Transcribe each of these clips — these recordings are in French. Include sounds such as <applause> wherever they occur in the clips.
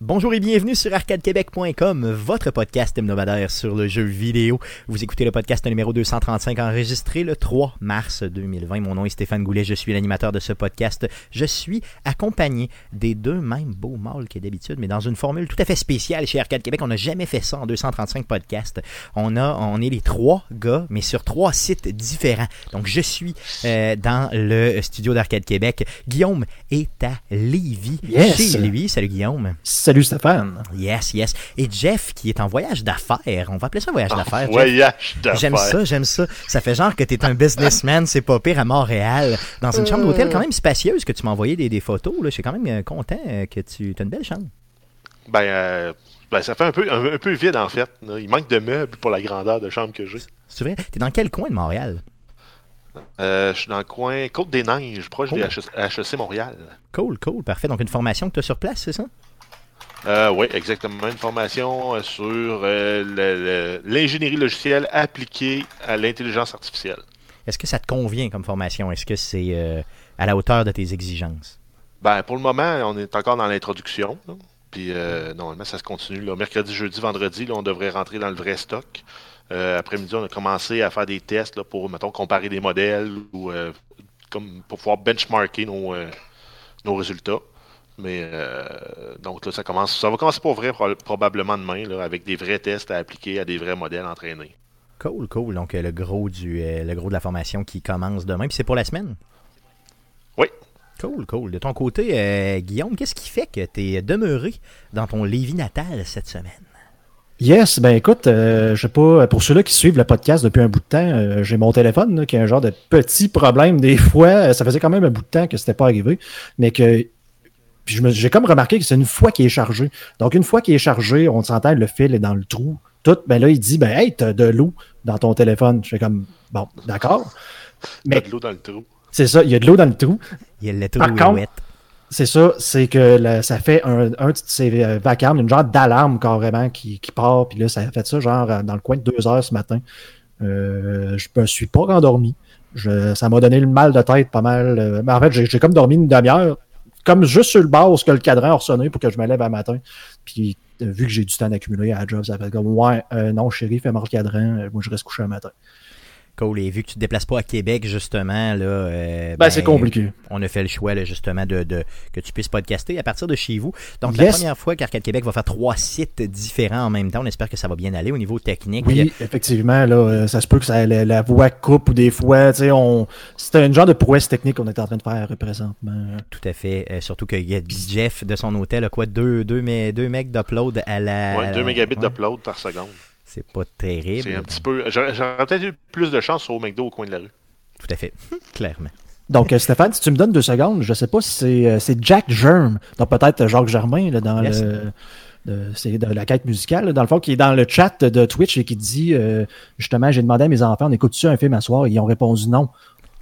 Bonjour et bienvenue sur arcadequebec.com, votre podcast hebdomadaire sur le jeu vidéo. Vous écoutez le podcast numéro 235 enregistré le 3 mars 2020. Mon nom est Stéphane Goulet, je suis l'animateur de ce podcast. Je suis accompagné des deux mêmes beaux mâles que d'habitude, mais dans une formule tout à fait spéciale chez Arcade Québec. On n'a jamais fait ça en 235 podcasts. On a, on est les trois gars, mais sur trois sites différents. Donc je suis euh, dans le studio d'Arcade Québec. Guillaume est à Lévis, Yes. chez lui. Salut Guillaume. Salut Stéphane. Yes, yes. Et Jeff, qui est en voyage d'affaires. On va appeler ça voyage d'affaires. Voyage d'affaires. J'aime ça, j'aime ça. Ça fait genre que t'es un businessman, c'est pas pire à Montréal, dans une chambre d'hôtel quand même spacieuse que tu m'as envoyé des, des photos. Là. Je suis quand même euh, content euh, que tu as une belle chambre. Ben, euh, ben, ça fait un peu, un, un peu vide en fait. là. Il manque de meubles pour la grandeur de chambre que j'ai. C'est vrai? T'es dans quel coin de Montréal? Euh, je suis dans le coin Côte-des-Neiges, proche Oh. des HEC, HEC Montréal. Cool, cool, parfait. Donc une formation que tu as sur place, c'est ça? Euh, oui, exactement. Une formation euh, sur euh, l'ingénierie logicielle appliquée à l'intelligence artificielle. Est-ce que ça te convient comme formation? Est-ce que c'est euh, à la hauteur de tes exigences? Ben, pour le moment, on est encore dans l'introduction. Puis, normalement, ça se continue. Là. Mercredi, jeudi, vendredi, là, on devrait rentrer dans le vrai stock. Après-midi, on a commencé à faire des tests là, pour, mettons, comparer des modèles ou comme pour pouvoir benchmarker nos, nos résultats. Mais euh, donc là, ça commence. Ça va commencer pour vrai pro- probablement demain, là, avec des vrais tests à appliquer à des vrais modèles entraînés. Cool, cool. Donc euh, le gros du euh, le gros de la formation qui commence demain. Puis c'est pour la semaine? Oui. Cool, cool. De ton côté, euh, Guillaume, qu'est-ce qui fait que tu es demeuré dans ton Lévis natal cette semaine? Yes, ben écoute, euh, je sais pas, pour ceux-là qui suivent le podcast depuis un bout de temps, euh, j'ai mon téléphone là, qui a un genre de petit problème des fois. Ça faisait quand même un bout de temps que c'était pas arrivé, mais que puis j'ai comme remarqué que c'est une fois qu'il est chargé. Donc une fois qu'il est chargé, on s'entend, le fil est dans le trou. Tout, ben là, il dit, ben hey, t'as de l'eau dans ton téléphone. Je fais comme, bon, d'accord. Mais... Mais de l'eau dans le trou. c'est ça, il y a de l'eau dans le trou. Il y a le Par contre, C'est ça, c'est que ça fait un, un de ces euh, vacarmes, une genre d'alarme carrément qui, qui part, puis là, ça a fait ça genre euh, dans le coin de deux heures ce matin. Euh, je me suis pas rendormi. Je, ça m'a donné le mal de tête pas mal. euh, mais en fait, j'ai comme dormi une demi-heure, comme juste sur le bord que le cadran a ressonné pour que je me lève à matin. Puis euh, vu que j'ai du temps d'accumuler à la job, ça fait comme ouais, euh, non, chérie, fais-moi le cadran, euh, moi je reste couché un matin. Cool. Et vu que tu te déplaces pas à Québec, justement, là. euh, Ben, c'est compliqué. On a fait le choix, là, justement, de, de- que tu puisses podcaster à partir de chez vous. Donc, la première fois qu'Arcade Québec va faire trois sites différents en même temps, on espère que ça va bien aller au niveau technique. Oui, effectivement, là, euh, ça se peut que ça, la, la voix coupe ou des fois, tu sais, on, c'était une genre de prouesse technique qu'on est en train de faire présentement. Tout à fait. Euh, surtout qu'il y a Jeff de son hôtel, a quoi, 2 deux, deux, deux mecs d'upload à la. Ouais, 2 mégabits ouais. d'upload par seconde. C'est pas terrible. C'est un petit peu. J'aurais peut-être eu plus de chance au McDo au coin de la rue. Tout à fait. <laughs> Clairement. Donc, euh, Stéphane, si tu me donnes deux secondes, je sais pas si c'est, euh, Jack Germ, donc peut-être Jacques Germain, là, dans Yes. le. de- c'est de la quête musicale, là, dans le fond, qui est dans le chat de Twitch et qui dit euh, justement, j'ai demandé à mes enfants, on écoute-tu un film à soir? Et ils ont répondu non.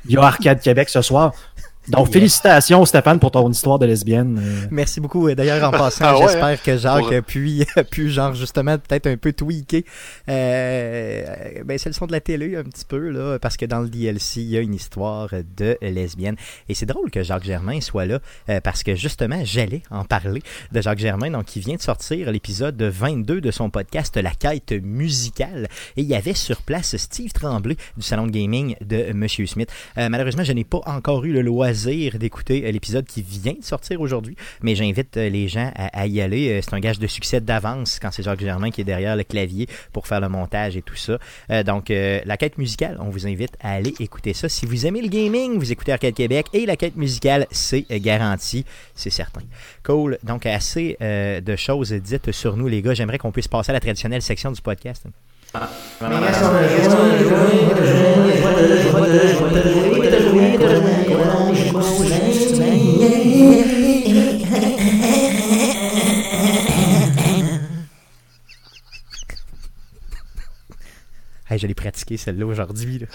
Il y a Arcade Québec ce soir. Donc, Yes. félicitations, Stéphane, pour ton histoire de lesbienne. euh. Merci beaucoup. D'ailleurs, en <laughs> passant, Ah ouais, j'espère que Jacques a pu, <laughs> a pu, genre, justement, peut-être un peu tweaker. Euh, ben, c'est le son de la télé, un petit peu, là, parce que dans le DLC, il y a une histoire de lesbienne. Et c'est drôle que Jacques Germain soit là, euh, parce que, justement, j'allais en parler de Jacques Germain, donc, qui vient de sortir l'épisode 22 de son podcast La quête musicale. Et il y avait sur place Steve Tremblay du salon de gaming de Monsieur Smith. Euh, malheureusement, je n'ai pas encore eu le loisir d'écouter euh, l'épisode qui vient de sortir aujourd'hui, mais j'invite euh, les gens à, y aller. Euh, C'est un gage de succès d'avance quand c'est Jacques Germain qui est derrière le clavier pour faire le montage et tout ça. Donc, la quête musicale, on vous invite à aller écouter ça. Si vous aimez le gaming, vous écoutez Arcade Québec et la quête musicale, c'est garanti, c'est certain. Cool. Donc, assez de choses dites sur nous, les gars. J'aimerais qu'on puisse passer à la traditionnelle section du podcast. Hey, je l'ai pratiqué celle-là aujourd'hui.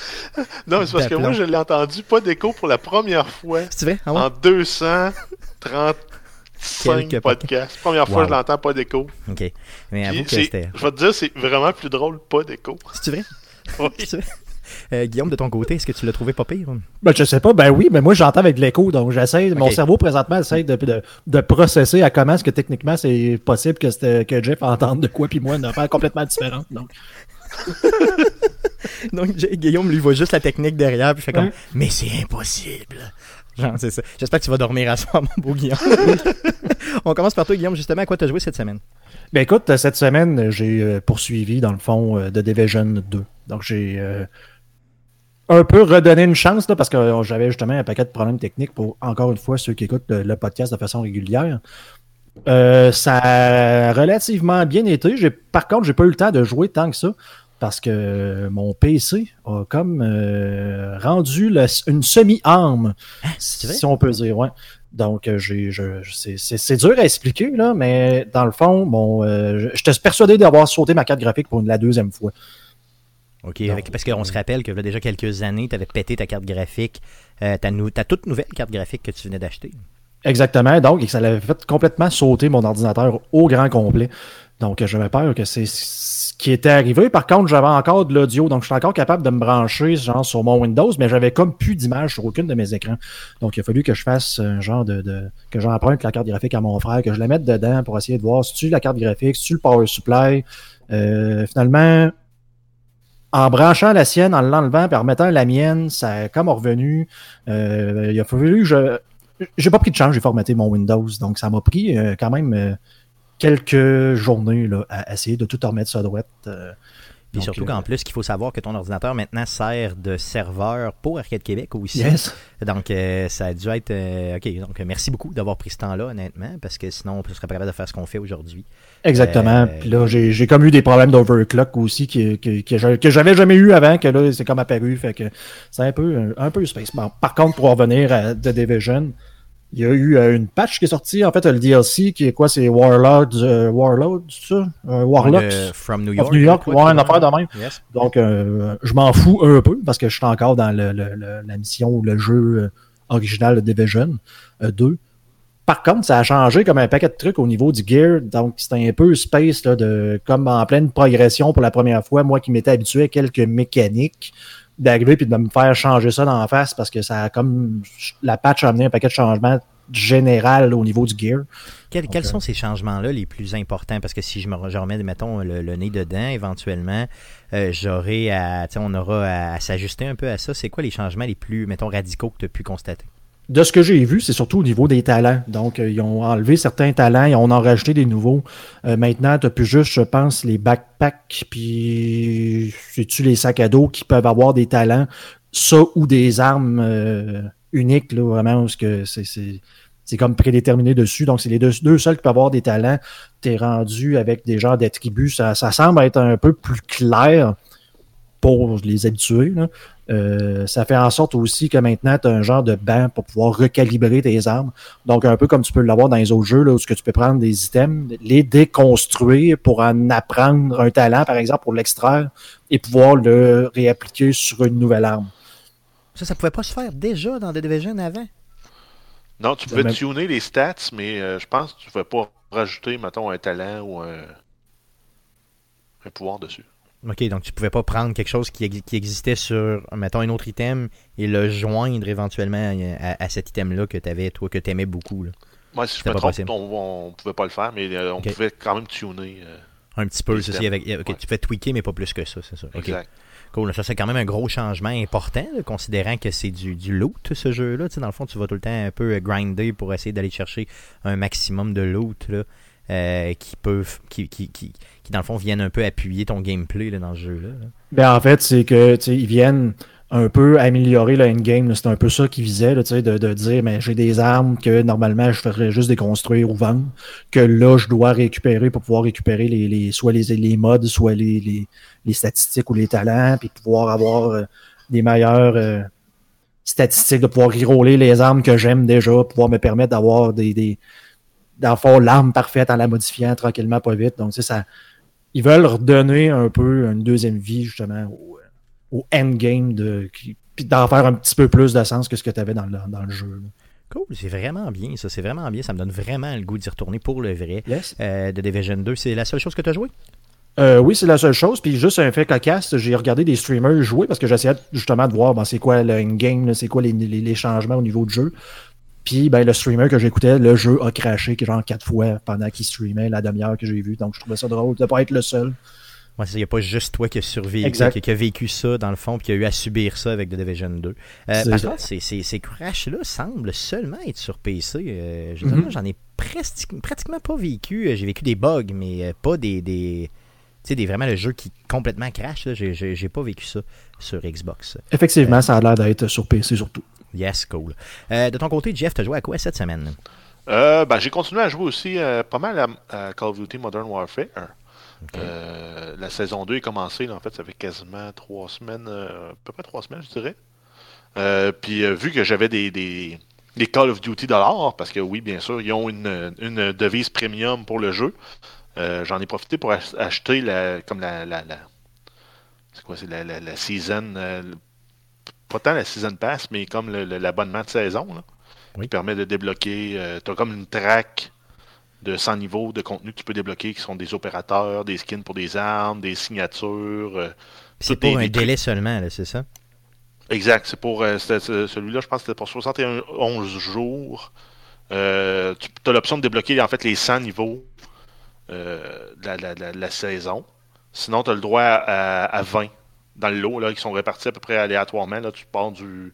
Non, mais c'est parce que moi, je l'ai entendu pas d'écho pour la première fois C'est vrai? Ah ouais? en 235 Quelques podcasts. Première fois, Wow. je l'entends pas d'écho. Ok. Mais avoue que c'était. Je vais te dire, c'est vraiment plus drôle pas d'écho. C'est vrai? <laughs> Oui. C'est vrai? Euh, Guillaume, de ton côté, est-ce que tu l'as trouvé pas pire? Ben, je sais pas. Ben oui, mais moi, j'entends avec l'écho. Donc, j'essaie. Mon cerveau, présentement, essaie de, de, de processer à comment est-ce que techniquement, c'est possible que, c'était- que Jeff entende de quoi, puis moi, une affaire complètement différente. Donc, <laughs> Donc, Guillaume, lui, voit juste la technique derrière, puis fait comme, Ouais. mais c'est impossible. Genre, c'est ça. J'espère que tu vas dormir à soir, <laughs> mon beau Guillaume. <laughs> On commence par toi, Guillaume, justement, à quoi t'as joué cette semaine? Ben écoute, cette semaine, j'ai euh, poursuivi dans le fond euh, de Division 2. Donc j'ai euh, un peu redonné une chance là, parce que euh, j'avais justement un paquet de problèmes techniques pour encore une fois ceux qui écoutent le, le podcast de façon régulière. Euh, ça a relativement bien été. Par contre, j'ai pas eu le temps de jouer tant que ça parce que mon PC a comme euh, rendu une semi-arme, vrai? si on peut dire. Ouais. Donc, euh, c'est, dur à expliquer, là, mais dans le fond, bon, euh, j'étais persuadé d'avoir sauté ma carte graphique pour une- la deuxième fois. OK, Donc, avec- parce qu'on se rappelle que là, déjà quelques années, tu avais pété ta carte graphique, euh, ta, toute nouvelle carte graphique que tu venais d'acheter. Exactement. Donc, ça l'avait fait complètement sauter mon ordinateur au grand complet. Donc, euh, j'avais peur que c'est ce qui était arrivé. Par contre, j'avais encore de l'audio. Donc, je suis encore capable de me brancher genre sur mon Windows, mais j'avais comme plus d'image sur aucune de mes écrans. Donc, il a fallu que je fasse un genre de, de- que j'emprunte la carte graphique à mon frère, que je la mette dedans pour essayer de voir si tu la carte graphique, si tu le power supply? Euh, finalement, en branchant la sienne, en l'enlevant, puis en remettant la mienne, ça a comme revenu. Euh, il a fallu que je, j'ai pas pris de chance, j'ai formaté mon Windows. Donc, ça m'a pris euh, quand même euh, quelques journées là, à essayer de tout remettre ça droite. euh. Puis surtout euh, qu'en plus, qu'il faut savoir que ton ordinateur maintenant sert de serveur pour Arcade Québec aussi. Yes. Donc, euh, ça a dû être. euh, OK, donc euh, merci beaucoup d'avoir pris ce temps-là, honnêtement, parce que sinon, on serait pas capable de faire ce qu'on fait aujourd'hui. Exactement. Euh, Puis là, j'ai, comme eu des problèmes d'overclock aussi que, j'a- que j'avais jamais eu avant, que là, c'est comme apparu. Fait que c'est un peu, un peu space. Bon, par contre, pour revenir à The Division, il y a eu euh, une patch qui est sortie. En fait, le DLC qui est quoi? C'est Warlords, euh, Warlords, ça? Euh, Warlocks. Le From New Of York. New York, quoi, ouais, une affaire de même. Yes. Donc, euh, je m'en fous un peu parce que je suis encore dans le, le- le- la mission ou le jeu euh, original de Division euh, 2. Par contre, ça a changé comme un paquet de trucs au niveau du gear. Donc, c'était un peu space, là, de, comme en pleine progression pour la première fois. Moi qui m'étais habitué à quelques mécaniques, d'arriver puis de me faire changer ça dans la face parce que ça a comme. La patch a amené un paquet de changements général au niveau du gear. Quels, sont ces changements-là les plus importants? Parce que si je me je remets, mettons, le, le nez dedans, éventuellement, euh, j'aurai à, tu sais, on aura à, à s'ajuster un peu à ça. C'est quoi les changements les plus, mettons, radicaux que tu as pu constater? De ce que j'ai vu, c'est surtout au niveau des talents. Donc, euh, ils ont enlevé certains talents, ils en ont rajouté des nouveaux. Euh, maintenant, tu plus juste, je pense, les backpacks, puis c'est-tu les sacs à dos qui peuvent avoir des talents, ça ou des armes euh, uniques, vraiment, parce que c'est, comme prédéterminé dessus. Donc, c'est les deux, seuls qui peuvent avoir des talents. T'es rendu avec des genres d'attributs. Ça, ça semble être un peu plus clair pour les habitués. Euh, ça fait en sorte aussi que maintenant, tu as un genre de banc pour pouvoir recalibrer tes armes. Donc, un peu comme tu peux l'avoir dans les autres jeux, là, où ce que tu peux prendre des items, les déconstruire pour en apprendre un talent, par exemple, pour l'extraire, et pouvoir le réappliquer sur une nouvelle arme. Ça, ça pouvait pas se faire déjà dans The Division avant? Non, tu pouvais même- tuner les stats, mais euh, je pense que tu ne pouvais pas rajouter, mettons, un talent ou un, un pouvoir dessus. OK, donc tu pouvais pas prendre quelque chose qui, ex- qui existait sur, mettons, un autre item et le joindre éventuellement à, à cet item-là que tu avais, toi, que tu aimais beaucoup. là. Moi, si je me pas trompe, possible. on pouvait pas le faire, mais euh, on pouvait quand même tuner. euh, Un petit peu, ceci avec. OK, Ouais. tu fais tweaker, mais pas plus que ça, c'est ça. Exact. Cool. Ça, c'est quand même un gros changement important, là, considérant que c'est du, du loot, ce jeu-là. Tu sais, dans le fond, tu vas tout le temps un peu grinder pour essayer d'aller chercher un maximum de loot là, euh, qui peuvent. Qui, qui, qui, qui, dans le fond, viennent un peu appuyer ton gameplay là, dans ce jeu-là. là. Ben, en fait, c'est que ils viennent un peu améliorer le endgame. C'est un peu ça qu'ils visaient, là, de, de dire mais j'ai des armes que normalement je ferais juste déconstruire ou vendre, que là je dois récupérer pour pouvoir récupérer les, les soit les, les mods, soit les, les, les statistiques ou les talents, puis pouvoir avoir euh, des meilleures euh, statistiques, de pouvoir reroller les armes que j'aime déjà, pouvoir me permettre d'avoir des, des d'en faire l'arme parfaite en la modifiant tranquillement, pas vite. Donc, tu sais, ça, ils veulent redonner un peu une deuxième vie, justement, au, au endgame, de, qui- puis d'en faire un petit peu plus de sens que ce que tu avais dans le, dans le jeu. là. Cool, c'est vraiment bien, ça. C'est vraiment bien. Ça me donne vraiment le goût d'y retourner pour le vrai. Yes. Euh, de Division 2, c'est la seule chose que tu as joué? Euh, oui, c'est la seule chose. Puis juste un fait cocasse, j'ai regardé des streamers jouer parce que j'essayais justement de voir c'est quoi le game, c'est quoi les, les, les, changements au niveau de jeu? Puis ben, le streamer que j'écoutais, le jeu a craché genre quatre fois pendant qu'il streamait la demi-heure que j'ai vu. Donc je trouvais ça drôle de ne pas être le seul. Il n'y a pas juste toi qui a survécu, qui, a vécu ça dans le fond, puis qui a eu à subir ça avec The Division 2. Euh, par contre, ces, ces, ces crashs-là semblent seulement être sur PC. Euh, mm-hmm. J'en ai pratiquement pas vécu. J'ai vécu des bugs, mais euh, pas des, des, tu sais, vraiment le jeu qui complètement crash, j'ai pas vécu ça sur Xbox. Effectivement, euh, ça a l'air d'être sur PC surtout. Yes, cool. Euh, de ton côté, Jeff, t'as joué à quoi cette semaine? Euh, ben, j'ai continué à jouer aussi pas mal à, Call of Duty Modern Warfare. la saison 2 est commencée, en fait, ça fait quasiment trois semaines, à peu près trois semaines, je dirais. puis vu que j'avais des, des, Call of Duty dollars, parce que oui, bien sûr, ils ont une, une devise premium pour le jeu. Euh, j'en ai profité pour acheter la, comme la, la, c'est quoi, c'est la, la, season, euh, pas tant la season pass, mais comme l'abonnement de saison, là, qui permet de débloquer, euh, tu as comme une track de 100 niveaux de contenu que tu peux débloquer, qui sont des opérateurs, des skins pour des armes, des signatures. c'est pour un délai seulement, c'est ça? Exact, c'est pour celui-là, je pense que c'était pour 71 jours. tu as l'option de débloquer en fait les 100 niveaux euh, de, la, saison. Sinon, tu as le droit à, 20 dans le lot, là, qui sont répartis à peu près aléatoirement. Là, tu pars du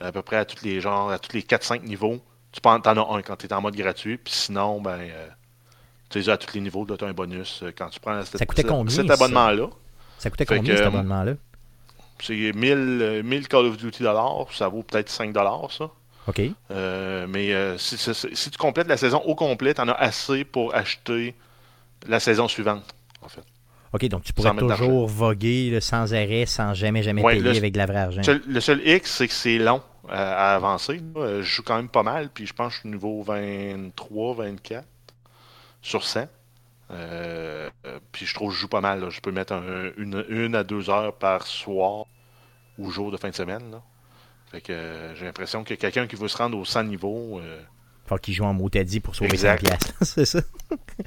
à peu près à tous les genres, à tous les 4-5 niveaux. Tu en as un quand tu es en mode gratuit. Puis sinon, ben euh, tu les as à tous les niveaux, tu as un bonus euh, quand tu prends ça coûtait combien, cet abonnement-là? Ça, coûtait combien cet abonnement-là? C'est 1000, 1000 Call of Duty dollars, ça vaut peut-être 5 dollars ça. OK. Euh, mais euh, si, tu complètes la saison au complet, tu en as assez pour acheter la saison suivante, en fait. OK, donc tu pourrais toujours voguer sans arrêt, sans jamais, jamais payer avec de la vraie argent. Le seul X, c'est que c'est long à, avancer. Je joue quand même pas mal, puis je pense que je suis niveau 23, 24 sur 100. Euh, puis je trouve que je joue pas mal. Je peux mettre une, une, à deux heures par soir ou jour de fin de semaine. Fait que euh, j'ai l'impression que quelqu'un qui veut se rendre au 100 niveau. Euh... Faut qu'il joue en motadi pour sauver 5 piastres. <laughs> c'est ça?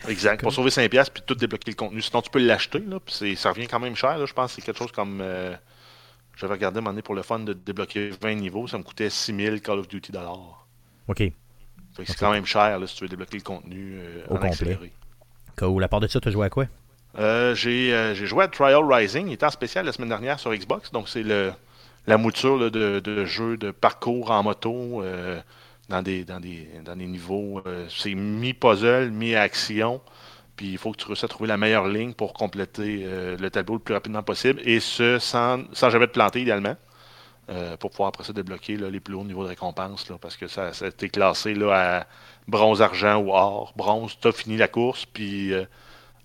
exact. Pour sauver 5 piastres puis tout débloquer le contenu. Sinon, tu peux l'acheter. Là, puis ça revient quand même cher. Là, je pense que c'est quelque chose comme. Euh, j'avais regardé un moment donné pour le fun de débloquer 20 niveaux. Ça me coûtait 6000 Call of Duty dollars. OK. Fait que c'est quand même cher là, si tu veux débloquer le contenu euh, au complet. Accéléré. Cool. À part de ça, tu as joué à quoi? j'ai joué à Trial Rising. Il était en spécial la semaine dernière sur Xbox. Donc, c'est le la mouture de, de jeu de parcours en moto euh, dans, des, dans, des, dans des niveaux. Euh, c'est mi-puzzle, mi-action. Puis il faut que tu réussisses à trouver la meilleure ligne pour compléter euh, le tableau le plus rapidement possible. Et ce, sans, sans jamais te planter idéalement. pour pouvoir après ça débloquer les plus hauts niveaux de récompense. Là, parce que ça, ça a été classé là, à bronze, argent ou or. Bronze, tu as fini la course. Puis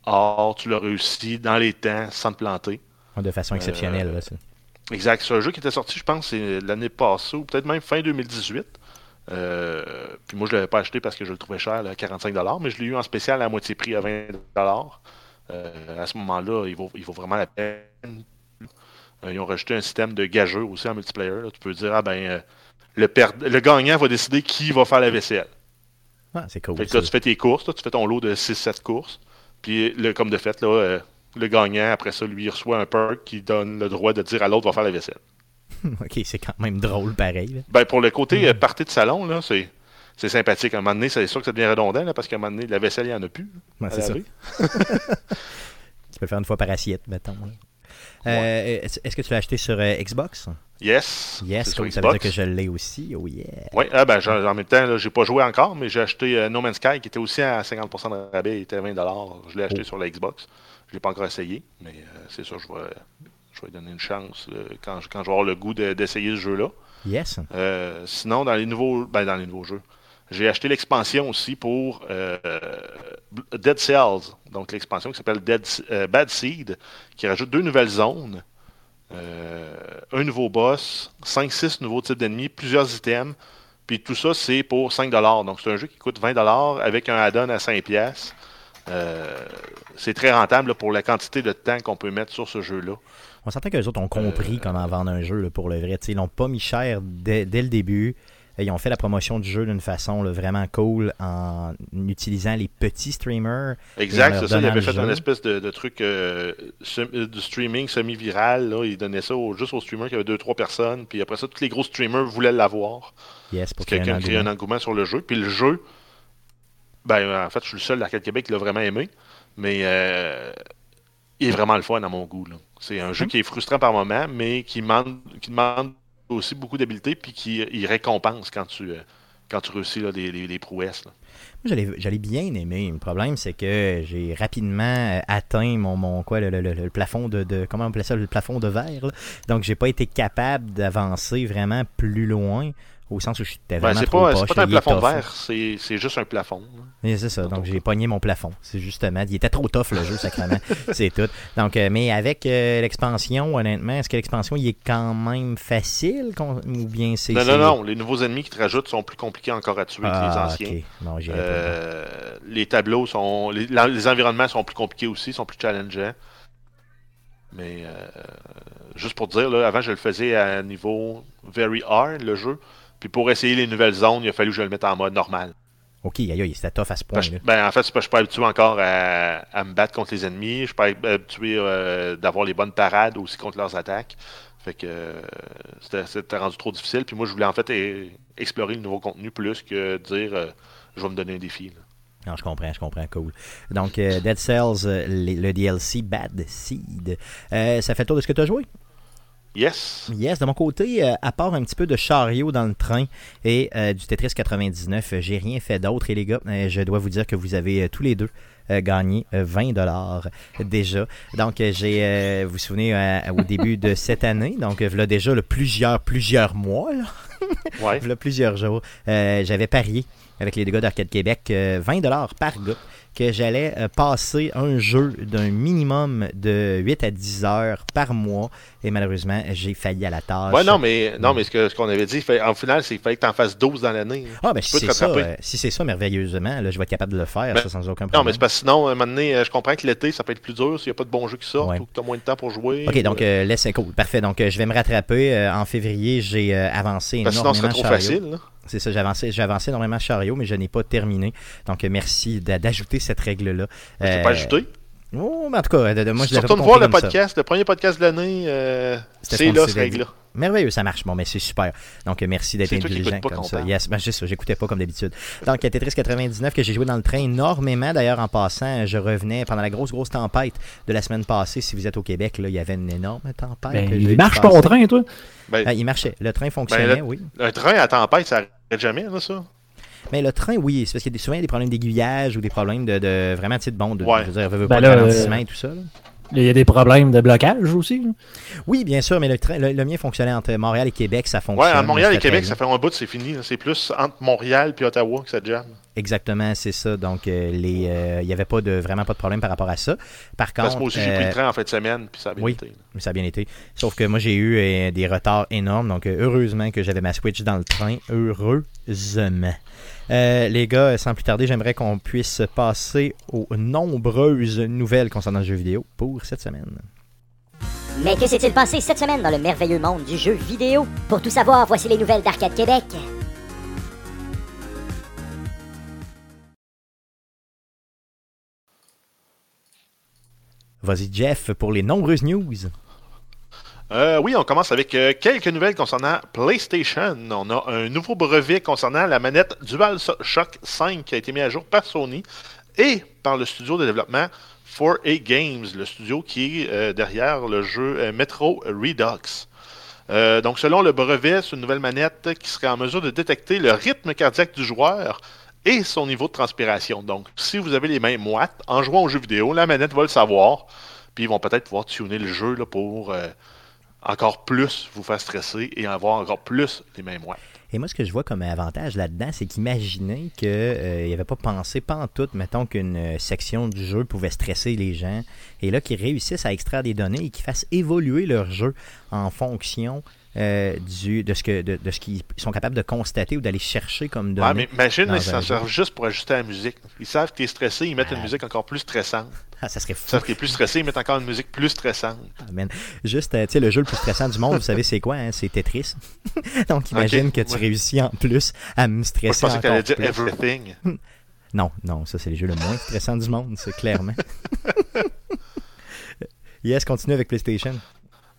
or, tu l'as réussi dans les temps sans te planter. De façon exceptionnelle. Là, Exact. C'est un jeu qui était sorti, je pense, l'année passée, ou peut-être même fin 2018. Euh, puis moi, je ne l'avais pas acheté parce que je le trouvais cher, à 45$, mais je l'ai eu en spécial à moitié prix à 20$. Euh, à ce moment-là, il vaut, il vaut vraiment la peine. Euh, ils ont rajouté un système de gageur aussi en multiplayer. Tu peux dire, ah ben, le, le gagnant va décider qui va faire la vaisselle. Ah, c'est cool. Fait que là, tu fais tes courses, tu fais ton lot de 6-7 courses. Puis, le, comme de fait, là, le gagnant, après ça, lui, reçoit un perk qui donne le droit de dire à l'autre va faire la vaisselle. <laughs> ok, c'est quand même drôle, pareil. Ben, pour le côté euh, partie de salon, là, c'est. C'est sympathique. À un moment donné, c'est sûr que ça devient redondant là, parce qu'à un moment donné, la vaisselle, il n'y en a plus. c'est ça. <laughs> tu peux faire une fois par assiette, mettons. Euh, est-ce que tu l'as acheté sur euh, Xbox? Yes. Yes, ça veut dire que je l'ai aussi. Oh yeah. Oui, ah, ben, en même temps, j'ai pas joué encore, mais j'ai acheté No Man's Sky qui était aussi à 50% de rabais, il était à 20$. Je l'ai acheté oh. sur la Xbox. Je ne l'ai pas encore essayé, mais c'est sûr, je vais, je vais donner une chance euh, quand, quand je vais avoir le goût d'essayer ce jeu-là. Yes. Euh, sinon, dans les nouveaux, ben, dans les nouveaux jeux, j'ai acheté l'expansion aussi pour Dead Cells, donc l'expansion qui s'appelle Bad Seed, qui rajoute deux nouvelles zones, un nouveau boss, 5-6 nouveaux types d'ennemis, plusieurs items. Puis tout ça, c'est pour 5$. Donc c'est un jeu qui coûte 20$ avec un add-on à 5$. Euh, c'est très rentable pour la quantité de temps qu'on peut mettre sur ce jeu-là. On s'entend que les autres ont compris euh, comment vendre un jeu pour le vrai. ils l'ont pas mis cher dès, le début. ils ont fait la promotion du jeu d'une façon là, vraiment cool en utilisant les petits streamers. Exact, c'est ça. Ils avaient fait un espèce de, de truc euh, euh, de streaming semi-viral. Ils donnaient ça au- juste aux streamers qui avaient deux, trois personnes. Puis après ça, tous les gros streamers voulaient l'avoir. Yes, pour créer un un engouement. engouement sur le jeu. Puis le jeu, ben, en fait, je suis le seul d'Arcade Québec qui l'a vraiment aimé. Mais euh, il est vraiment le fun à mon goût. là. C'est un jeu Hum. qui est frustrant par moment, mais qui demande, qui demande aussi beaucoup d'habileté. Puis qui il récompense quand tu, euh, quand tu réussis là, des, des- des prouesses. là. Moi, j'allais- bien aimer. Le problème, c'est que j'ai rapidement euh, atteint mon, mon quoi, le, le- le- le plafond de, de- comment on appelait ça, le plafond de verre. là. Donc, j'ai pas été capable d'avancer vraiment plus loin. Au sens où j'étais Ben, vraiment c'est trop pas, c'est poche, pas un plafond verre, c'est c'est juste un plafond. C'est ça, donc j'ai pogné mon plafond. C'est justement, il était trop tough le jeu, sacrément. <laughs> c'est tout. Donc, euh, mais avec euh, l'expansion, honnêtement, est-ce que l'expansion, il est quand même facile ou bien c'est. Non, c'est- non, non. Les nouveaux ennemis qui te rajoutent sont plus compliqués encore à tuer que les Ah, anciens. Non. Euh, les tableaux sont. Les, environnements sont plus compliqués aussi, sont plus challengeants. Mais juste pour dire, là, avant je le faisais à niveau very hard, le jeu. Puis pour essayer les nouvelles zones, il a fallu que je le mette en mode normal. Ok, aïe, aïe, c'était tough à ce point. Là ben, en fait, je suis pas habitué encore à, à me battre contre les ennemis. Je suis pas habitué euh, d'avoir les bonnes parades aussi contre leurs attaques. Fait que euh, c'était- c'était rendu trop difficile. Puis moi, je voulais en fait eh, explorer le nouveau contenu plus que dire euh, je vais me donner un défi. là. Non, je comprends, je comprends, cool. Donc, Dead Cells, les- le DLC Bad Seed. Ça fait le tour de ce que tu as joué? Yes. Yes, de mon côté, euh, à part un petit peu de chariot dans le train et euh, du Tetris 99, euh, j'ai rien fait d'autre. Et les gars, je dois vous dire que vous avez tous les deux gagné euh, 20 dollars déjà. Donc, j'ai, euh, vous vous souvenez, euh, au début de <laughs> cette année, donc voilà déjà le plusieurs, plusieurs mois, là, <laughs> Ouais. voilà plusieurs jours, euh, j'avais parié avec les deux gars d'Arcade Québec euh, 20 dollars par gars que j'allais euh, passer un jeu d'un minimum de 8 à 10 heures par mois et malheureusement j'ai failli à la tâche. Ouais, non, mais, non, mais ce qu'on avait dit, fait- en final, c'est qu'il fallait que tu en fasses 12 dans l'année. Ah, ben si c'est ça, euh, si c'est ça merveilleusement, là, je vais être capable de le faire, Ben, ça sans aucun Non, problème. mais c'est parce que sinon, à un moment donné, euh, je comprends que l'été, ça peut être plus dur s'il n'y a pas de bons jeux qui sortent Ouais. ou que tu as moins de temps pour jouer. Ok, donc ou, euh, euh, laisse cool, parfait. Donc euh, je vais me rattraper. En février, j'ai avancé parce que sinon, énormément ce serait trop chariot. facile. là. C'est ça, j'ai avancé, j'ai avancé énormément chariot, mais je n'ai pas terminé. Donc euh, merci d'a- d'ajouter cette règle-là. Je t'ai Euh, pas ajouté? Oh, mais en tout cas, de- de- moi si je retournes voir le ça. podcast, le premier podcast de l'année, euh, c'est là, cette règle-là. Merveilleux, ça marche. Bon, mais c'est super. Donc, euh, merci d'être pas comme ça. Yes, ben, ça, j'écoutais pas comme d'habitude. Donc, euh, Tetris 99 que j'ai joué dans le train énormément. D'ailleurs, en passant, je revenais pendant la grosse, grosse tempête de la semaine passée. Si vous êtes au Québec, là, il y avait une énorme tempête. Ben, il marche ton train, toi? Ben, Ah, il marchait. Le train fonctionnait, le- oui. Un train à tempête, ça jamais, là, ça? Mais le train, oui, c'est parce qu'il y a des- souvent des problèmes d'aiguillage ou des problèmes de, de vraiment, tu sais, de bon, de, Ouais. je veux dire, veux, veux Ben pas là, de ralentissement euh, et tout ça. là. Il y a des problèmes de blocage aussi. là. Oui, bien sûr, mais le, train, le, le mien fonctionnait entre Montréal et Québec, ça fonctionne. à Montréal et Québec, ça fait un bout, c'est fini. C'est plus entre Montréal et Ottawa que ça jamme. Exactement, c'est ça. Donc, euh, les, euh, il n'y avait pas de, vraiment pas de problème par rapport à ça. Par contre, Parce que moi aussi, j'ai pris euh, le train en fin de semaine, puis ça a bien oui. été. mais ça a bien été. Sauf que moi, j'ai eu euh, des retards énormes. Donc, euh, heureusement que j'avais ma Switch dans le train. Heureusement. Euh, les gars, sans plus tarder, j'aimerais qu'on puisse passer aux nombreuses nouvelles concernant le jeu vidéo pour cette semaine. Mais que s'est-il passé cette semaine dans le merveilleux monde du jeu vidéo? Pour tout savoir, voici les nouvelles d'Arcade Québec. Vas-y, Jeff, pour les nombreuses news. Euh, oui, on commence avec euh, quelques nouvelles concernant PlayStation. On a un nouveau brevet concernant la manette DualShock 5 qui a été mis à jour par Sony et par le studio de développement 4A Games, le studio qui est euh, derrière le jeu Metro Redux. Donc, selon le brevet, c'est une nouvelle manette qui serait en mesure de détecter le rythme cardiaque du joueur et son niveau de transpiration. Donc, si vous avez les mains moites, en jouant au jeu vidéo, la manette va le savoir. Puis, ils vont peut-être pouvoir tuner le jeu pour encore plus vous faire stresser et avoir encore plus les moites. Et moi, ce que je vois comme avantage là-dedans, c'est qu'imaginez qu'il n'y avait pas pensé, pas en tout, mettons qu'une euh, section du jeu pouvait stresser les gens, et là, qu'ils réussissent à extraire des données et qu'ils fassent évoluer leur jeu en fonction euh, du, de ce que de, de ce qu'ils sont capables de constater ou d'aller chercher comme données. Ouais, mais imagine, ils s'en servent juste pour ajuster la musique. Ils savent que tu es stressé, ils mettent Ah. une musique encore plus stressante. Ah, ça serait fou. Ça serait plus stressé, mettre encore une musique plus stressante. Ah, man. Juste, euh, tu sais, le jeu le plus stressant du monde, vous savez, c'est quoi hein? C'est Tetris. <laughs> Donc, imagine que tu ouais. réussis en plus à me Moi, je stresser pensais que tu encore dire plus. Everything. <laughs> Non, non, ça, c'est le jeu le moins stressant du monde, c'est clairement. <laughs> yes, continue avec PlayStation.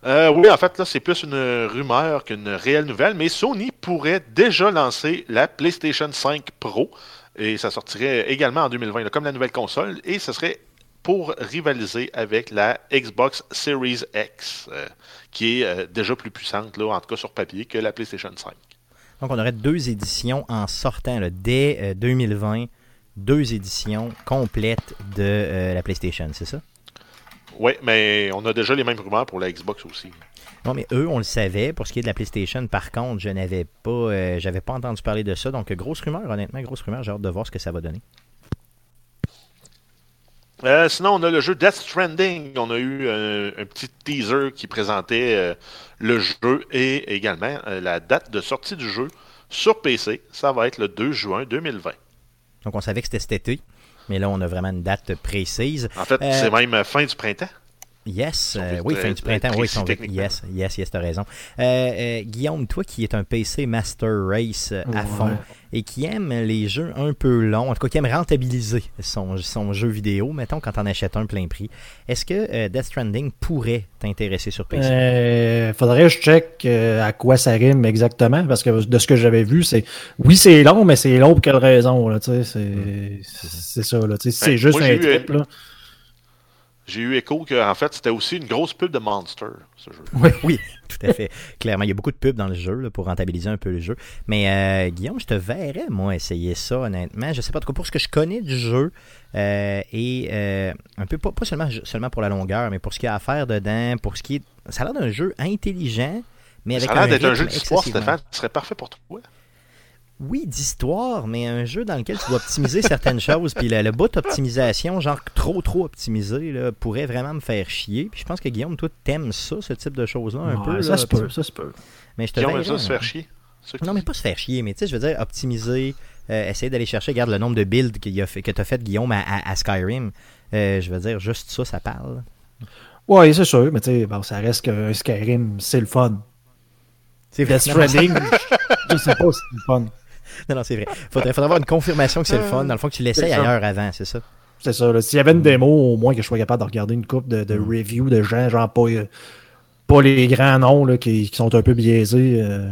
Euh, oui, en fait, là, c'est plus une rumeur qu'une réelle nouvelle, mais Sony pourrait déjà lancer la PlayStation 5 Pro et ça sortirait également en 2020, là, comme la nouvelle console, et ce serait pour rivaliser avec la Xbox Series X, euh, qui est euh, déjà plus puissante, là, en tout cas sur papier, que la PlayStation 5. Donc, on aurait deux éditions en sortant là, dès euh, 2020, deux éditions complètes de euh, la PlayStation, c'est ça? Oui, mais on a déjà les mêmes rumeurs pour la Xbox aussi. Non, mais eux, on le savait. Pour ce qui est de la PlayStation, par contre, je n'avais pas, euh, j'avais pas entendu parler de ça. Donc, grosse rumeur, honnêtement, grosse rumeur. J'ai hâte de voir ce que ça va donner. Euh, sinon, on a le jeu Death Stranding. On a eu un, un petit teaser qui présentait euh, le jeu et également euh, la date de sortie du jeu sur PC. Ça va être le 2 juin 2020. Donc, on savait que c'était cet été. Mais là, on a vraiment une date précise. En fait, Euh, c'est même fin du printemps. Yes, euh, oui, euh, fin du printemps, oui, techniquement. Yes, yes, yes, t'as raison. Euh, euh, Guillaume, toi qui es un PC Master Race à Ouais. fond et qui aime les jeux un peu longs, en tout cas qui aime rentabiliser son, son jeu vidéo, mettons quand on achète un plein prix, est-ce que euh, Death Stranding pourrait t'intéresser sur PC? Euh, faudrait que je check à quoi ça rime exactement, parce que de ce que j'avais vu, c'est oui, c'est long, mais c'est long pour quelle raison, là, tu sais, c'est c'est ça, là, tu sais, si c'est Ben, juste moi, un eu, trip, là. J'ai eu écho que en fait, c'était aussi une grosse pub de Monster, ce jeu. <laughs> Oui. Oui, tout à fait. Clairement, il y a beaucoup de pubs dans le jeu là, pour rentabiliser un peu le jeu. Mais euh, Guillaume, je te verrais, moi, essayer ça, honnêtement. Je sais pas, tout cas, pour ce que je connais du jeu, euh, et euh, un peu, pas, pas seulement, seulement pour la longueur, mais pour ce qu'il y a à faire dedans, pour ce qui est. Ça a l'air d'un jeu intelligent, mais avec Ça a l'air d'être un jeu d'histoire, Stéphane. Ce serait parfait pour toi. Oui, d'histoire, mais un jeu dans lequel tu dois optimiser certaines choses. Puis le, le bout d'optimisation, genre trop, trop optimisé, là, pourrait vraiment me faire chier. Puis je pense que Guillaume, toi, t'aimes ça, ce type de choses-là, un Ouais, peu. ça là, se peut, ça se peut. Mais je te ont verrais, ça se hein. faire chier. Ça que Non, mais pas se faire chier, mais tu sais, je veux dire, optimiser, euh, essayer d'aller chercher, regarde le nombre de builds qu'il a fait, que tu as fait, Guillaume, à, à- à Skyrim. Euh, je veux dire, juste ça, ça parle. Oui, c'est sûr, mais tu sais, bon, ça reste qu'un Skyrim, c'est le fun. C'est Death Stranding, je sais pas si c'est le fun. <laughs> Non, non, c'est vrai. Faudrait, faudrait avoir une confirmation que c'est le fun. Dans le fond, que tu l'essayes ça. ailleurs avant, c'est ça. C'est ça. S'il y avait une démo, au moins que je sois capable de regarder une coupe de, de Mm. reviews de gens, genre pas, euh, pas les grands noms là, qui, qui sont un peu biaisés. euh.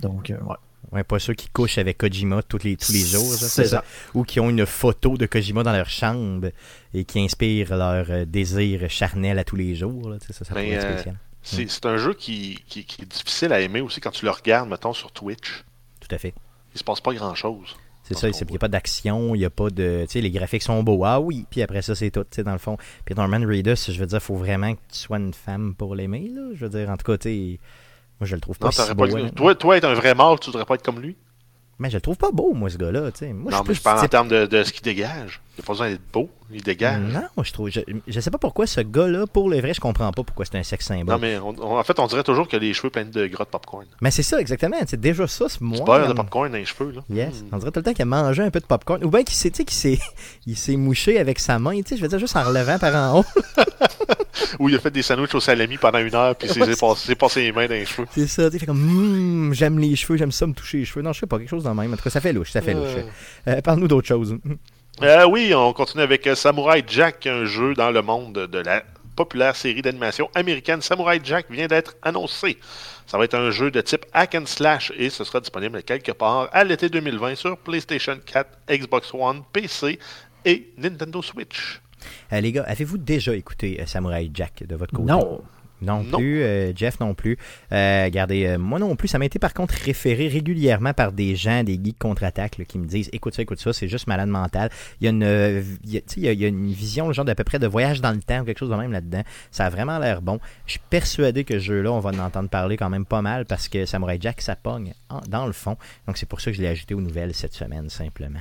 donc, euh, ouais. Ouais, pas ceux qui couchent avec Kojima tous les, tous les jours. C'est ça. Ou qui ont une photo de Kojima dans leur chambre et qui inspirent leur euh, désir charnel à tous les jours. Là, ça, ça Mais, euh, spécial. C'est un jeu qui, qui- qui est difficile à aimer aussi quand tu le regardes, mettons, sur Twitch. Tout à fait. Il se passe pas grand-chose. C'est ça, il n'y a pas d'action, il n'y a pas de. Tu sais, les graphiques sont beaux. Ah oui, puis après ça, c'est tout, tu sais, dans le fond. Puis Norman Reedus, je veux dire, il faut vraiment que tu sois une femme pour l'aimer, là. Je veux dire, en tout cas, tu moi, je le trouve pas Non, si beau. pas honnêtement. toi, toi, être un vrai mâle, tu voudrais pas être comme lui. Mais je le trouve pas beau, moi, ce gars-là, tu sais. Moi, non, je mais je parle en termes de, de ce qu'il dégage. Il n'a pas besoin d'être beau. Il dégage. Non, je trouve. Je, je sais pas pourquoi ce gars-là, pour le vrai, je comprends pas pourquoi c'est un sexe symbole. Non, mais on- on- en fait, on dirait toujours qu'il a les cheveux pleins de gras de popcorn. Mais c'est ça, exactement. C'est déjà ça, c'est moi. Du beurre de popcorn dans les cheveux, là. Yes. Mm. On dirait tout le temps qu'il a mangé un peu de popcorn. Ou bien qu'il s'est, qu'il <laughs> s'est, mouché avec sa main, tu sais, je veux dire, juste en relevant par en haut. <laughs> Ou il a fait des sandwichs au salami pendant une heure, puis il s'est <laughs> passé, passé les mains dans les cheveux. C'est ça, tu sais, comme, Hum, j'aime les cheveux, j'aime ça me toucher les cheveux. Non, je sais pas, quelque chose dans le même. En tout cas, ça fait louche, ça fait louche. Euh, Parle-nous d'autre chose. <laughs> Euh, oui, on continue avec euh, Samurai Jack, un jeu dans le monde de la populaire série d'animation américaine. Samurai Jack vient d'être annoncé. Ça va être un jeu de type hack and slash et ce sera disponible quelque part à l'été 2020 sur PlayStation 4, Xbox One, PC et Nintendo Switch. Euh, les gars, avez-vous déjà écouté euh, Samurai Jack de votre côté? Non. Non, Non. plus, euh, Jeff non plus. Euh, regardez, euh, moi non plus, ça m'a été par contre référé régulièrement par des gens, des geeks contre-attaque, qui me disent écoute ça, écoute ça, c'est juste malade mental. Il y a une, euh, il y a, il y une vision, genre d'à peu près de voyage dans le temps, ou quelque chose de même là-dedans. Ça a vraiment l'air bon. Je suis persuadé que ce jeu-là, on va en entendre parler quand même pas mal parce que Samurai Jack, ça pogne en- dans le fond. Donc c'est pour ça que je l'ai ajouté aux nouvelles cette semaine, simplement.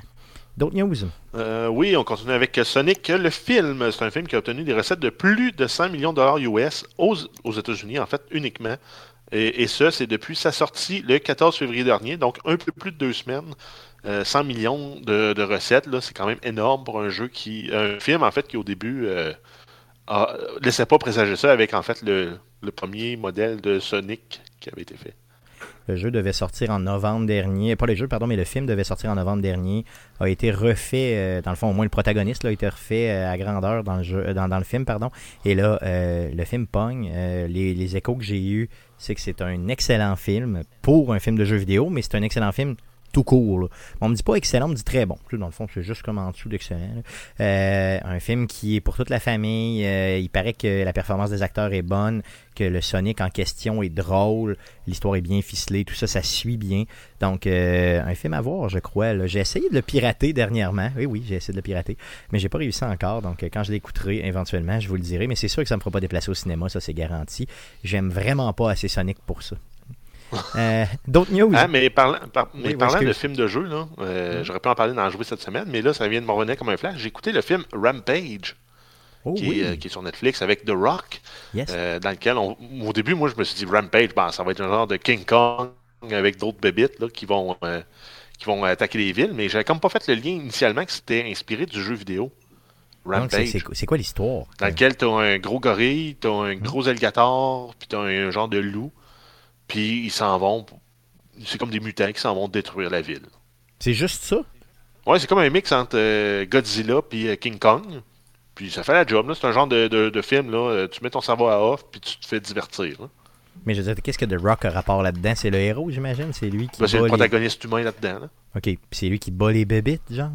D'autres news? Euh, oui, on continue avec Sonic le film. C'est un film qui a obtenu des recettes de plus de 100 millions de dollars US aux, États-Unis, en fait, uniquement. Et, et ça, c'est depuis sa sortie le 14 février dernier, donc un peu plus de deux semaines. Euh, 100 millions de, recettes, c'est quand même énorme pour un jeu qui. Un film, en fait, qui au début euh, a- laissait pas présager ça avec, en fait, le premier modèle de Sonic qui avait été fait. Le jeu devait sortir en novembre dernier. Pas le jeu, pardon, mais le film devait sortir en novembre dernier. A été refait, euh, dans le fond, au moins le protagoniste a été refait euh, à grandeur dans le, euh, dans, le film. pardon. Et là, le film pogne. Les, les échos que j'ai eus, c'est que c'est un excellent film pour un film de jeu vidéo, mais c'est un excellent film tout court. On me dit pas excellent, on me dit très bon. Dans le fond, c'est juste comme en dessous d'excellent. Euh, un film qui est pour toute la famille. Euh, il paraît que la performance des acteurs est bonne, que le Sonic en question est drôle, l'histoire est bien ficelée, tout ça, ça suit bien. Donc, euh, un film à voir, je crois. J'ai essayé de le pirater dernièrement. Oui, oui, j'ai essayé de le pirater, mais j'ai pas réussi encore. Donc, quand je l'écouterai éventuellement, je vous le dirai. Mais c'est sûr que ça me fera pas déplacer au cinéma, ça c'est garanti. J'aime vraiment pas assez Sonic pour ça. Euh, D'autres news? Ah, mais parlant, par- Oui, mais oui, parlant de films de jeu, là, euh, j'aurais pu en parler dans Jouer cette semaine, mais là, ça vient de me revenir comme un flash. J'ai écouté le film Rampage, Oh qui, oui, est, euh, qui est sur Netflix avec The Rock, yes. dans lequel, on- au début, moi, je me suis dit Rampage, ben, ça va être un genre de King Kong avec d'autres bébites là, qui vont qui vont attaquer les villes, mais j'avais comme pas fait le lien initialement que c'était inspiré du jeu vidéo. C'est- Rampage, c'est quoi l'histoire? Dans lequel t'as un gros gorille, t'as un gros alligator, puis t'as un genre de loup, puis ils s'en vont, c'est comme des mutants qui s'en vont détruire la ville. C'est juste ça? Ouais, c'est comme un mix entre euh, Godzilla puis euh, King Kong. Puis ça fait la job. C'est un genre de, de- de film, là. euh, Tu mets ton cerveau à off, puis tu te fais divertir. là. Mais je veux dire, qu'est-ce que The Rock a rapport là-dedans? C'est le héros, j'imagine? C'est lui qui Ben, c'est le les... protagoniste humain là-dedans, là. Ok, puis c'est lui qui bat les bébites, genre?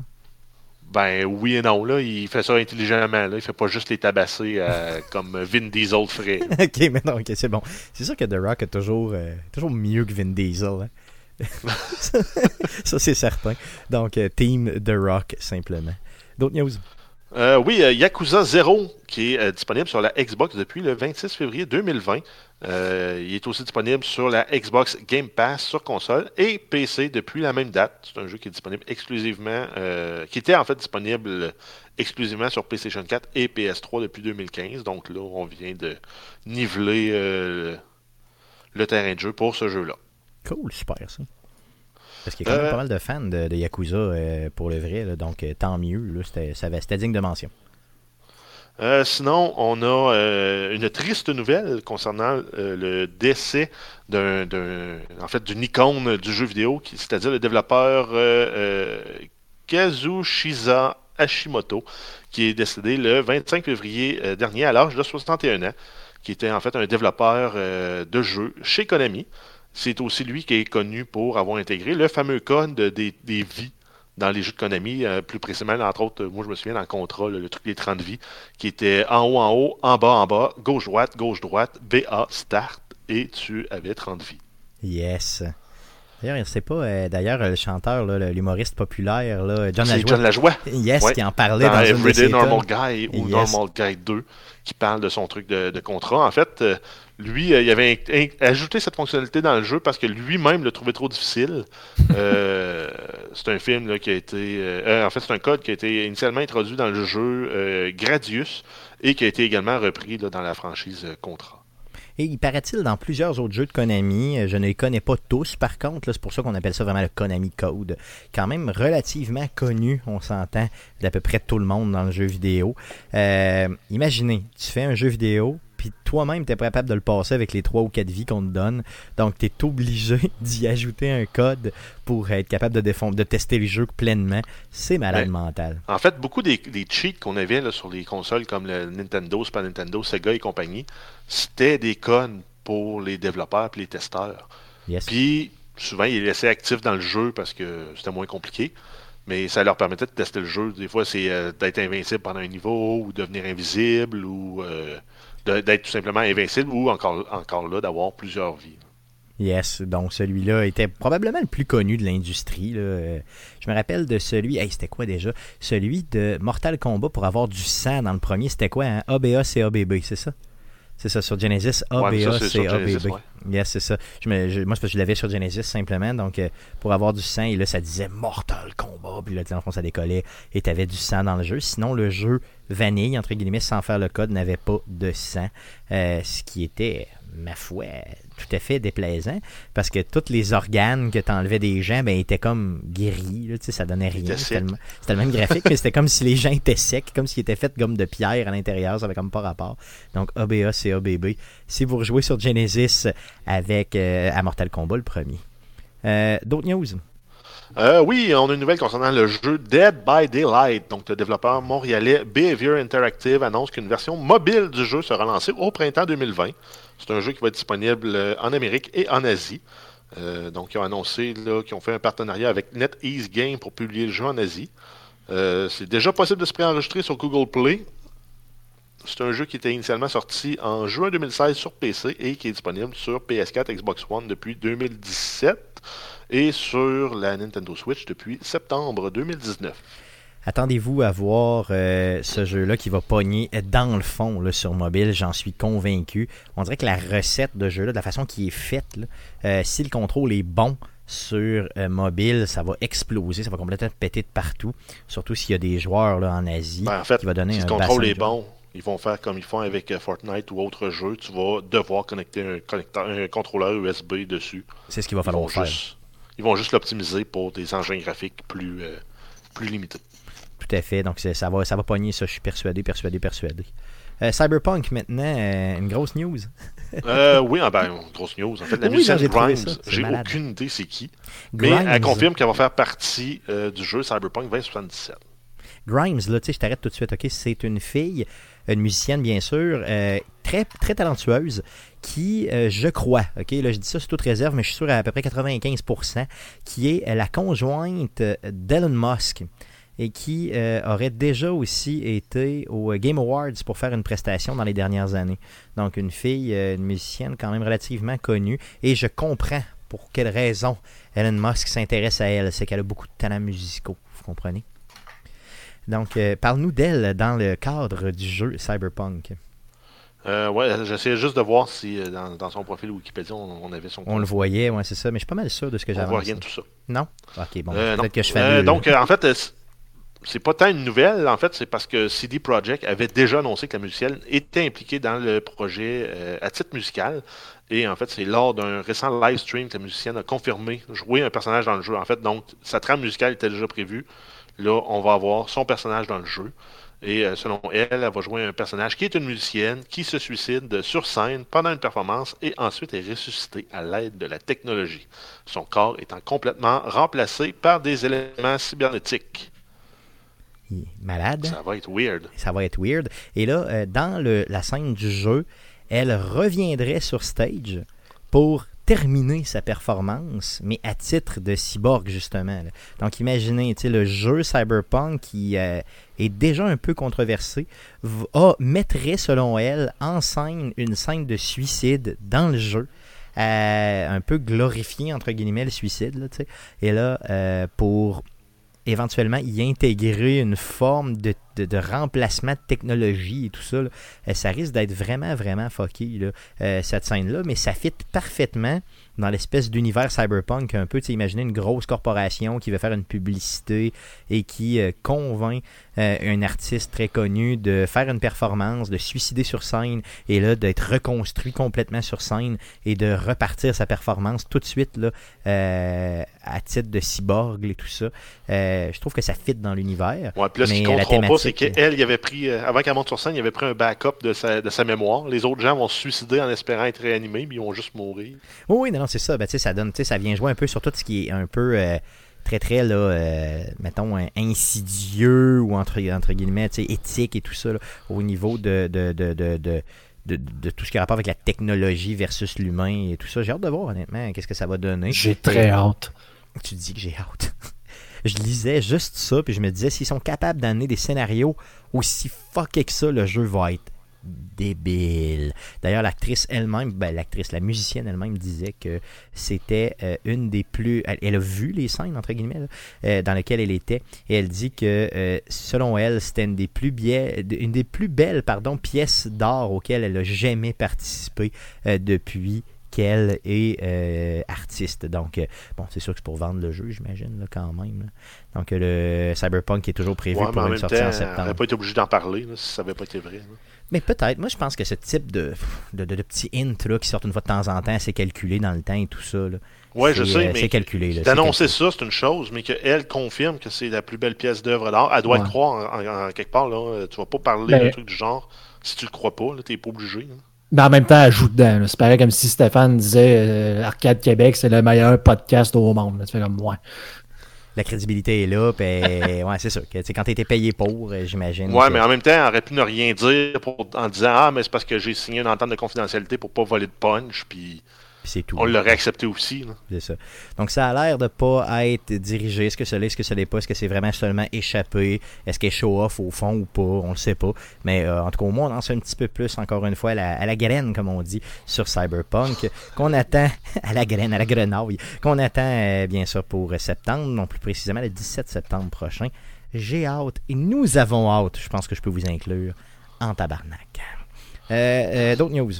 Ben oui et non, là. Il fait ça intelligemment, là. Il fait pas juste les tabasser euh, <laughs> comme Vin Diesel ferait. ok, mais non, ok, c'est bon. C'est sûr que The Rock est toujours, euh, toujours mieux que Vin Diesel. hein. <laughs> ça, c'est certain. Donc, euh, Team The Rock, simplement. D'autres news? Euh, oui, euh, Yakuza 0, qui est euh, disponible sur la Xbox depuis le 26 février 2020. Euh, il est aussi disponible sur la Xbox Game Pass sur console et PC depuis la même date. C'est un jeu qui est disponible exclusivement, qui était en fait disponible exclusivement sur PlayStation 4 et PS3 depuis 2015. Donc là, on vient de niveler le terrain de jeu pour ce jeu-là. Cool, super ça. Parce qu'il y a quand même Euh, pas mal de fans de, de Yakuza euh, pour le vrai, là, donc euh, tant mieux. C'était, ça va- c'était digne de mention. Euh, sinon, on a euh, une triste nouvelle concernant euh, le décès d'un, en fait, d'une icône du jeu vidéo, c'est-à-dire le développeur Kazushisa Hashimoto, qui est décédé le 25 février dernier à l'âge de 61 ans, qui était en fait un développeur de jeux chez Konami. C'est aussi lui qui est connu pour avoir intégré le fameux code des, des vies dans les jeux de Konami, euh, plus précisément, entre autres, moi je me souviens dans le contrat, le truc des 30 vies, qui était en haut, en haut, en bas, en bas, gauche-droite, gauche-droite, BA, start, et tu avais 30 vies. Yes. D'ailleurs, c'est pas, euh, d'ailleurs, le chanteur, l'humoriste populaire, là, John Lajoie, John Lajoie, yes, Ouais. qui en parlait dans dans, Everyday Normal. Guy ou Yes. Normal Guy 2, qui parle de son truc de, de contrat. En fait, euh, lui, euh, il avait ajouté cette fonctionnalité dans le jeu parce que lui-même le trouvait trop difficile. Euh, <laughs> c'est un film qui a été. euh, en fait, c'est un code qui a été initialement introduit dans le jeu Gradius et qui a été également repris dans la franchise Contra. Et il paraît-il dans plusieurs autres jeux de Konami, je ne les connais pas tous par contre, c'est pour ça qu'on appelle ça vraiment le Konami Code. Quand même relativement connu, on s'entend, d'à peu près tout le monde dans le jeu vidéo. Imaginez, tu fais un jeu vidéo, puis toi-même, tu pas capable de le passer avec les 3 ou 4 vies qu'on te donne. Donc, tu es obligé <laughs> d'y ajouter un code pour être capable de, défon- de tester le jeu pleinement. C'est malade Ouais. mental. En fait, beaucoup des, des cheats qu'on avait là, sur les consoles comme le Nintendo, Super Nintendo, Sega et compagnie, c'était des codes pour les développeurs et les testeurs. Yes. Puis, souvent, ils les laissaient actifs dans le jeu parce que c'était moins compliqué. Mais ça leur permettait de tester le jeu. Des fois, c'est euh, d'être invincible pendant un niveau ou devenir invisible ou euh, d'être tout simplement invincible ou encore, encore là, d'avoir plusieurs vies. Yes, donc celui-là était probablement le plus connu de l'industrie. Je me rappelle de celui, hey, c'était quoi déjà? Celui de Mortal Kombat pour avoir du sang dans le premier, c'était quoi hein? ABA, CABB, c'est ça? C'est ça, sur Genesis, Ouais, ABA, ça, c'est sur Genesis, CABB. ouais. Yes, c'est ça. Je me- moi, je l'avais sur Genesis simplement, donc euh, pour avoir du sang, et là, ça disait Mortal Kombat, puis là, le fond, ça décollait, et t'avais du sang dans le jeu. Sinon, le jeu vanille, entre guillemets, sans faire le code, n'avait pas de sang, euh, ce qui était ma foi, tout à fait déplaisant parce que tous les organes que tu enlevais des gens ben, étaient comme guéris. Là, ça donnait rien. C'était le, même graphique, mais c'était <laughs> comme si les gens étaient secs, comme s'ils étaient faits comme de pierre à l'intérieur. Ça avait comme pas rapport. Donc ABA, c'est ABB. Si vous rejouez sur Genesis avec euh, à Mortal Kombat, le premier. Euh, d'autres news? Euh, oui, on a une nouvelle concernant le jeu Dead by Daylight. Donc, le développeur montréalais Behavior Interactive annonce qu'une version mobile du jeu sera lancée au printemps 2020. C'est un jeu qui va être disponible euh, en Amérique et en Asie. Euh, donc, ils ont annoncé qu'ils ont fait un partenariat avec NetEase Game pour publier le jeu en Asie. c'est déjà possible de se préenregistrer sur Google Play. C'est un jeu qui était initialement sorti en juin 2016 sur PC et qui est disponible sur PS4 Xbox One depuis 2017 et sur la Nintendo Switch depuis septembre 2019. Attendez-vous à voir euh, ce jeu-là qui va pogner dans le fond sur mobile, j'en suis convaincu. On dirait que la recette de jeu-là, de la façon qui est faite, euh, si le contrôle est bon sur euh, mobile, ça va exploser, ça va complètement péter de partout. Surtout s'il y a des joueurs là, en Asie ben, en fait, qui va donner si le contrôle est bon, ils vont faire comme ils font avec Fortnite ou autre jeu. Tu vas devoir connecter un, contrôleur USB dessus. C'est ce qu'il va falloir faire. Ils vont juste l'optimiser pour des engins graphiques plus, euh, plus limités. Tout à fait. Donc ça va, ça va pogner ça, je suis persuadé, persuadé, persuadé. Euh, Cyberpunk maintenant, euh, une grosse news. <laughs> oui, ah ben, une grosse news. En fait, la musicienne Grimes, j'ai aucune idée c'est qui. Mais elle confirme qu'elle va faire partie du jeu Cyberpunk 2077. Grimes, là, tu sais, je t'arrête tout de suite, ok? C'est une fille, une musicienne, bien sûr, très, très talentueuse, qui, euh, je crois, ok, là je dis ça sous toute réserve, mais je suis sûr à, à peu près 95%, qui est euh, la conjointe euh, d'Elon Musk et qui aurait déjà aussi été au Game Awards pour faire une prestation dans les dernières années. Donc une fille, une musicienne quand même relativement connue, et je comprends pour quelle raison Elon Musk s'intéresse à elle, c'est qu'elle a beaucoup de talents musicaux, vous comprenez? Donc parle-nous d'elle dans le cadre du jeu Cyberpunk. Euh, ouais, j'essayais juste de voir si euh, dans, son profil Wikipédia on, avait son. On le voyait, ouais, c'est ça, mais je suis pas mal sûr de ce que j'avais. On voit rien de tout ça. Non? Ok, bon, euh, peut-être que je fais. Euh, donc, en fait, c'est pas tant une nouvelle, en fait, c'est parce que CD Projekt avait déjà annoncé que la musicienne était impliquée dans le projet à titre musical. Et en fait, c'est lors d'un récent live stream que la musicienne a confirmé jouer un personnage dans le jeu. En fait, donc, sa trame musicale était déjà prévue. Là, on va avoir son personnage dans le jeu. Et euh, selon elle, elle va jouer un personnage qui est une musicienne qui se suicide sur scène pendant une performance et ensuite est ressuscitée à l'aide de la technologie. Son corps étant complètement remplacé par des éléments cybernétiques. Malade. Ça va être weird. Ça va être weird. Et là, euh, dans le, la scène du jeu, elle reviendrait sur stage pour terminer sa performance, mais à titre de cyborg, justement. Donc, imaginez, le jeu Cyberpunk qui euh, est déjà un peu controversé, a, mettrait, selon elle, en scène une scène de suicide dans le jeu. Euh, un peu glorifié, entre guillemets, le suicide. Et là, euh, pour éventuellement y intégrer une forme de, de, remplacement de technologie et tout ça, euh, ça risque d'être vraiment, vraiment fucky, là, euh, cette scène-là, mais ça fit parfaitement dans l'espèce d'univers cyberpunk un peu. Tu imaginer une grosse corporation qui veut faire une publicité et qui euh, convainc un artiste très connu de faire une performance, de suicider sur scène et là d'être reconstruit complètement sur scène et de repartir sa performance tout de suite là, à titre de cyborg et tout ça. je trouve que ça fit dans l'univers. Ouais, puis là, ce qui ne pas, c'est qu'elle, il avait pris, euh, avant qu'elle monte sur scène, il avait pris un backup de sa, de sa mémoire. Les autres gens vont se suicider en espérant être réanimés, mais ils vont juste mourir. Oui, oui, non, c'est ça. Ben, ça donne, ça vient jouer un peu sur tout ce qui est un peu. Euh, très très là euh, mettons insidieux ou entre, entre guillemets éthique et tout ça au niveau de de, de, de, de, tout ce qui a rapport avec la technologie versus l'humain et tout ça. J'ai hâte de voir, honnêtement, qu'est-ce que ça va donner. J'ai très hâte. Tu dis que j'ai hâte. <laughs> je lisais juste ça, puis je me disais, s'ils sont capables d'amener des scénarios aussi fuckés que ça, le jeu va être débile. D'ailleurs, l'actrice elle-même, ben, l'actrice, la musicienne elle-même disait que c'était euh, une des plus. Elle, a vu les scènes, entre guillemets, euh, dans lesquelles elle était, et elle dit que, euh, selon elle, c'était une des plus, une des plus belles pardon, pièces d'art auxquelles elle a jamais participé depuis qu'elle est euh, artiste. Donc, euh, bon, c'est sûr que c'est pour vendre le jeu, j'imagine, là, quand même. là. Donc, le Cyberpunk est toujours prévu Ouais, pour une sortie temps, en on septembre. n'aurait pas été obligé d'en parler là, si ça n'avait pas été vrai. là. Mais peut-être. Moi, je pense que ce type de, de, de- de petits hints là, qui sortent une fois de temps en temps, c'est calculé dans le temps et tout ça. Là. Ouais, je sais, euh, mais c'est calculé. là, c'est d'annoncer calculé. ça, c'est une chose, mais qu'elle confirme que c'est la plus belle pièce d'œuvre d'art, elle doit Ouais. le croire en, en- en quelque part. Là. Tu vas pas parler Ben- d'un truc du genre si tu le crois pas, tu n'es pas obligé. là. Mais en même temps, elle joue dedans. C'est pareil comme si Stéphane disait euh, Arcade Québec, c'est le meilleur podcast au monde. là. Tu fais comme ouais. La crédibilité est là. puis, ouais, c'est sûr. Que, quand tu été payé pour, euh, j'imagine. Ouais, que- mais en même temps, elle aurait pu ne rien dire pour- en disant Ah, mais c'est parce que j'ai signé une entente de confidentialité pour pas voler de punch, puis c'est tout. on l'aurait accepté aussi. C'est ça. Donc, ça a l'air de pas être dirigé. Est-ce que ça l'est, est-ce que ça l'est pas? Est-ce que c'est vraiment seulement échappé? Est-ce qu'elle est show-off au fond ou pas? On le sait pas. Mais euh, en tout cas, au moins, on en sait un petit peu plus, encore une fois, à la, à la graine, comme on dit, sur Cyberpunk, qu'on attend, <laughs> à la graine, à la grenouille, qu'on attend, euh, bien sûr, pour septembre, non plus précisément le 17 septembre prochain. J'ai hâte, et nous avons hâte, je pense que je peux vous inclure, en tabarnak. Euh, D'autres news?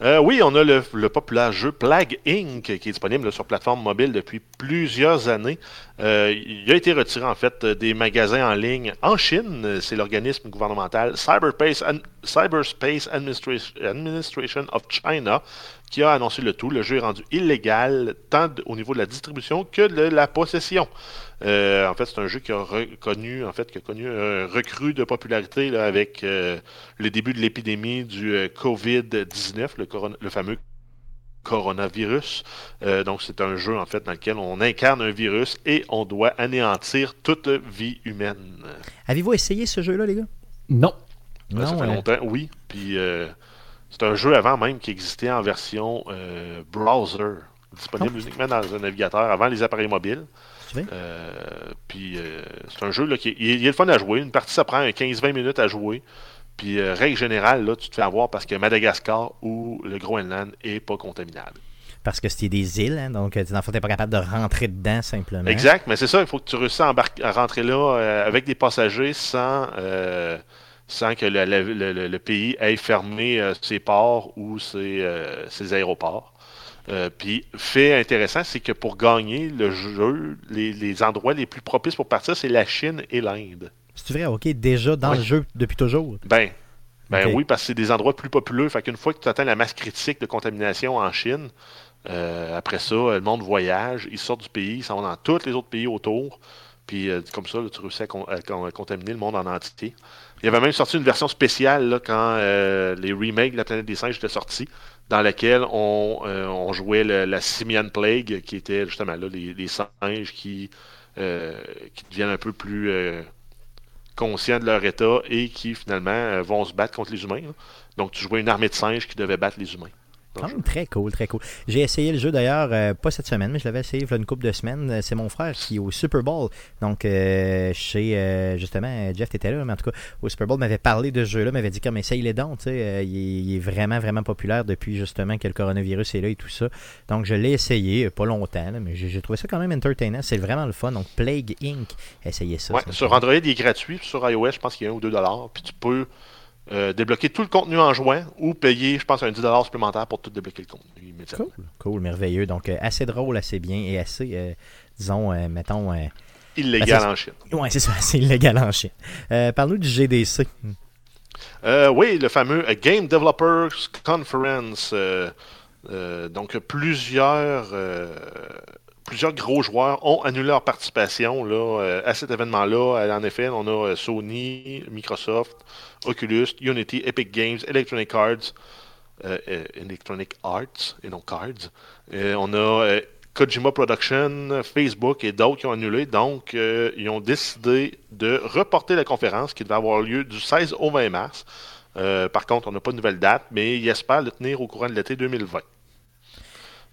Euh, oui, on a le, populaire jeu Plague Inc. qui est disponible sur plateforme mobile depuis plusieurs années. Euh, il a été retiré en fait des magasins en ligne en Chine. C'est l'organisme gouvernemental Cyberspace, Ad- Cyberspace Administration, of China qui a annoncé le tout. Le jeu est rendu illégal tant au niveau de la distribution que de la possession. Euh, en fait, c'est un jeu qui a reconnu, en fait, qui a connu un recrue de popularité avec le début de l'épidémie du euh, COVID-19, le, le fameux coronavirus. Euh, donc, c'est un jeu, en fait, dans lequel on incarne un virus et on doit anéantir toute vie humaine. Avez-vous essayé ce jeu-là, les gars? Non. Ouais, ça fait euh, longtemps, oui. Puis, euh, c'est un jeu avant même qui existait en version euh, browser, disponible Oh. uniquement dans un navigateur avant les appareils mobiles. Euh, puis euh, c'est un jeu là, qui est, il est- il est le fun à jouer. Une partie, ça prend un 15-20 minutes à jouer. Puis, euh, règle générale, là, tu te fais avoir parce que Madagascar ou le Groenland est pas contaminable. Parce que c'était des îles, hein, donc euh, fond, t'es pas capable de rentrer dedans simplement. Exact, mais c'est ça, il faut que tu réussisses à, à rentrer là euh, avec des passagers sans, euh, sans que le, le- le- le pays ait fermé ses ports ou ses, ses aéroports. Euh, puis, fait intéressant, c'est que pour gagner le jeu, les, les endroits les plus propices pour partir, c'est la Chine et l'Inde. C'est vrai, ok, déjà dans le jeu depuis toujours. Ben, ben oui, parce que c'est des endroits plus populeux. Fait qu'une fois que tu atteins la masse critique de contamination en Chine, euh, après ça, le monde voyage, ils sortent du pays, ils s'en vont dans tous les autres pays autour. Puis euh, comme ça, là, tu réussis à, con- à con- à contaminer le monde en entier. Il y avait même sorti une version spéciale là, quand euh, les remakes de la planète des singes étaient sortis, dans laquelle on, euh, on jouait le- la Simian Plague, qui était justement là, les, les singes qui, euh, qui deviennent un peu plus euh, conscients de leur état et qui finalement euh, vont se battre contre les humains. Donc tu jouais une armée de singes qui devait battre les humains. Très cool, très cool. J'ai essayé le jeu d'ailleurs, euh, pas cette semaine, mais je l'avais essayé il y a une couple de semaines. Euh, C'est mon frère qui est au Super Bowl. Donc, euh, chez, euh, justement, Jeff était là, mais en tout cas, au Super Bowl, m'avait parlé de ce jeu-là, m'avait dit comme essaye les dons, tu sais, il, est- il est vraiment, vraiment populaire depuis justement que le coronavirus est là et tout ça. Donc, je l'ai essayé, pas longtemps, là, mais j'ai trouvé ça quand même entertainant. C'est vraiment le fun. Donc, Plague Inc. Essayez ça. Ouais, ça sur Android, il est gratuit. Sur iOS, je pense qu'il y a un ou deux dollars. Puis tu peux euh, débloquer tout le contenu en jouant ou payer, je pense, un 10 dollars supplémentaire pour tout débloquer le contenu immédiatement. Cool, cool, merveilleux. Donc, euh, assez drôle, assez bien et assez, euh, disons, mettons. Illégal Ben, en Chine. Ouais, c'est ça, <laughs> c'est illégal en Chine. Parle-nous du GDC. Oui, le fameux Game Developers Conference. donc, plusieurs, plusieurs gros joueurs ont annulé leur participation euh, à cet événement-là. Euh, En effet, on a euh, Sony, Microsoft, Oculus, Unity, Epic Games, Electronic Arts, Electronic Arts et non Cards. On a Kojima Production, Facebook et d'autres qui ont annulé. Donc, ils ont décidé de reporter la conférence qui devait avoir lieu du 16 au 20 mars. Par contre, on n'a pas de nouvelle date, mais ils espèrent le tenir au courant de l'été 2020.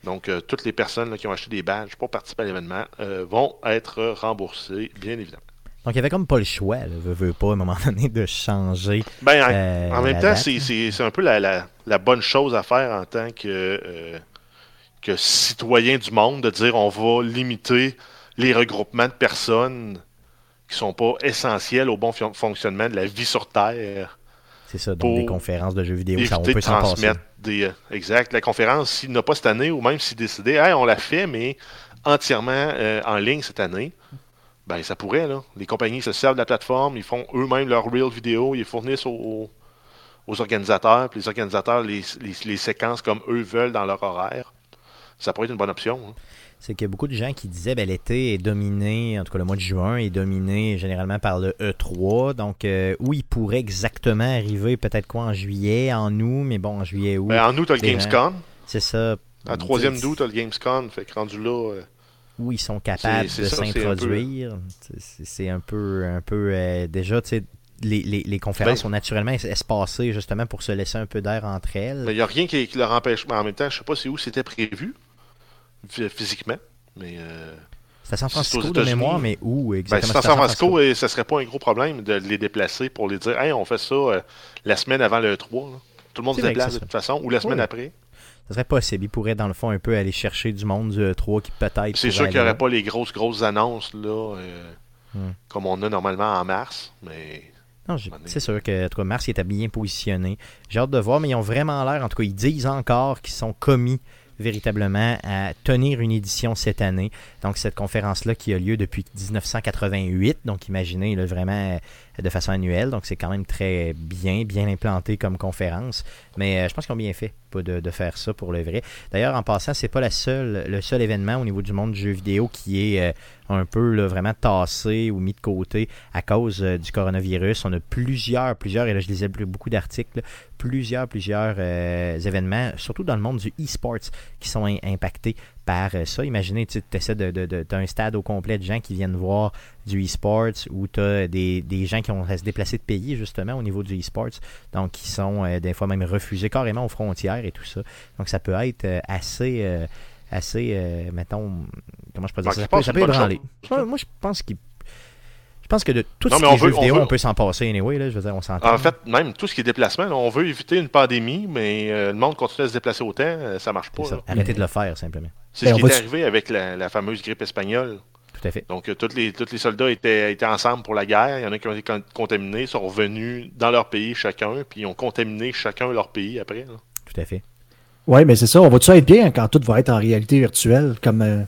Donc, euh, toutes les personnes là, qui ont acheté des badges pour participer à l'événement euh, vont être remboursées, bien évidemment. Donc, il y avait comme pas le choix, là, veut, veut pas, à un moment <laughs> donné, de changer. Ben, en, Euh, en même temps, c'est- un peu la, la- la bonne chose à faire en tant que, que citoyen du monde, de dire on va limiter les regroupements de personnes qui sont pas essentiels au bon fon- fonctionnement de la vie sur Terre. C'est ça, donc Pour des conférences de jeux vidéo, ça, on peut de transmettre des. euh, exact. La conférence, s'il n'a pas cette année, ou même s'il décidait, hey, on l'a fait, mais entièrement euh, en ligne cette année, ben ça pourrait, là. Les compagnies se servent de la plateforme, ils font eux-mêmes leurs real vidéo, ils fournissent aux, aux organisateurs, puis les organisateurs les, les, les séquences comme eux veulent dans leur horaire. Ça pourrait être une bonne option. hein. C'est qu'il y a beaucoup de gens qui disaient ben, l'été est dominé, en tout cas le mois de juin est dominé généralement par le E3. Donc, euh, où il pourrait exactement arriver, peut-être quoi en juillet, en août, mais bon, en juillet, août. Ben, en août, tu as le Gamescom. C'est ça. En troisième C'est- d'août, tu as le Gamescom. Fait que rendu là. euh, où ils sont capables de s'introduire. C'est un peu, un peu euh, déjà, tu sais, les, les, les conférences Ben- sont naturellement es- espacées justement pour se laisser un peu d'air entre elles. Il n'y a rien qui, qui leur empêche. Mais en même temps, je sais pas c'est où c'était prévu physiquement. Mais euh, C'est à San Francisco de mémoire, mais où ben, exactement? si C'est à San Francisco, euh, ça serait pas un gros problème de les déplacer pour les dire Hey, on fait ça euh, la semaine avant le 3. là. Tout le monde se déplace de toute façon, ou la semaine Ouais. après. Ça serait possible. Ils pourraient, dans le fond, un peu aller chercher du monde du E3 qui peut-être. C'est sûr qu'il n'y aurait pas les grosses, grosses annonces là, euh, Hmm. comme on a normalement en mars. Mais Non, c'est sûr que en tout cas, Mars il était bien positionné. J'ai hâte de voir, mais ils ont vraiment l'air, en tout cas, ils disent encore qu'ils sont commis véritablement à tenir une édition cette année. Donc cette conférence-là qui a lieu depuis 1988, donc imaginez là, vraiment euh, de façon annuelle, donc c'est quand même très bien, bien implanté comme conférence. Mais euh, je pense qu'ils ont bien fait de, faire ça pour le vrai. D'ailleurs, en passant, c'est pas la seule, le seul événement au niveau du monde du jeu vidéo qui est euh, un peu vraiment tassé ou mis de côté à cause du coronavirus. On a plusieurs, plusieurs, et là je lisais beaucoup d'articles, plusieurs, plusieurs euh, événements, surtout dans le monde du e-sports, qui sont in- impactés par euh, ça. Imaginez, tu essaies de, de, de- t'as un stade au complet de gens qui viennent voir du e-sports ou tu as des, des gens qui ont à se déplacer de pays justement au niveau du e-sports, donc qui sont euh, des fois même refusés carrément aux frontières et tout ça. Donc ça peut être euh, assez, euh, assez, euh, mettons, comment je peux dire Donc, ça, ça peut, ça peut ébranler. moi je pense qu'il je pense que de tout Non, ce qui on est jeux on vidéo, veut- on peut s'en passer anyway, là, je veux dire, on s'entend. en fait, même tout ce qui est déplacement, là, on veut éviter une pandémie, mais euh, le monde continue à se déplacer autant, euh, ça marche pas. Ça. Arrêtez de le faire, simplement. C'est Ben, ce on qui est va- arrivé avec la, la fameuse grippe espagnole. Tout à fait. Donc, euh, tous les, tous les soldats étaient, étaient ensemble pour la guerre. Il y en a qui ont été con- contaminés, sont revenus dans leur pays chacun, puis ils ont contaminé chacun leur pays après. là. Tout à fait. Oui, mais c'est ça. On va-tu être bien quand tout va être en réalité virtuelle, comme euh,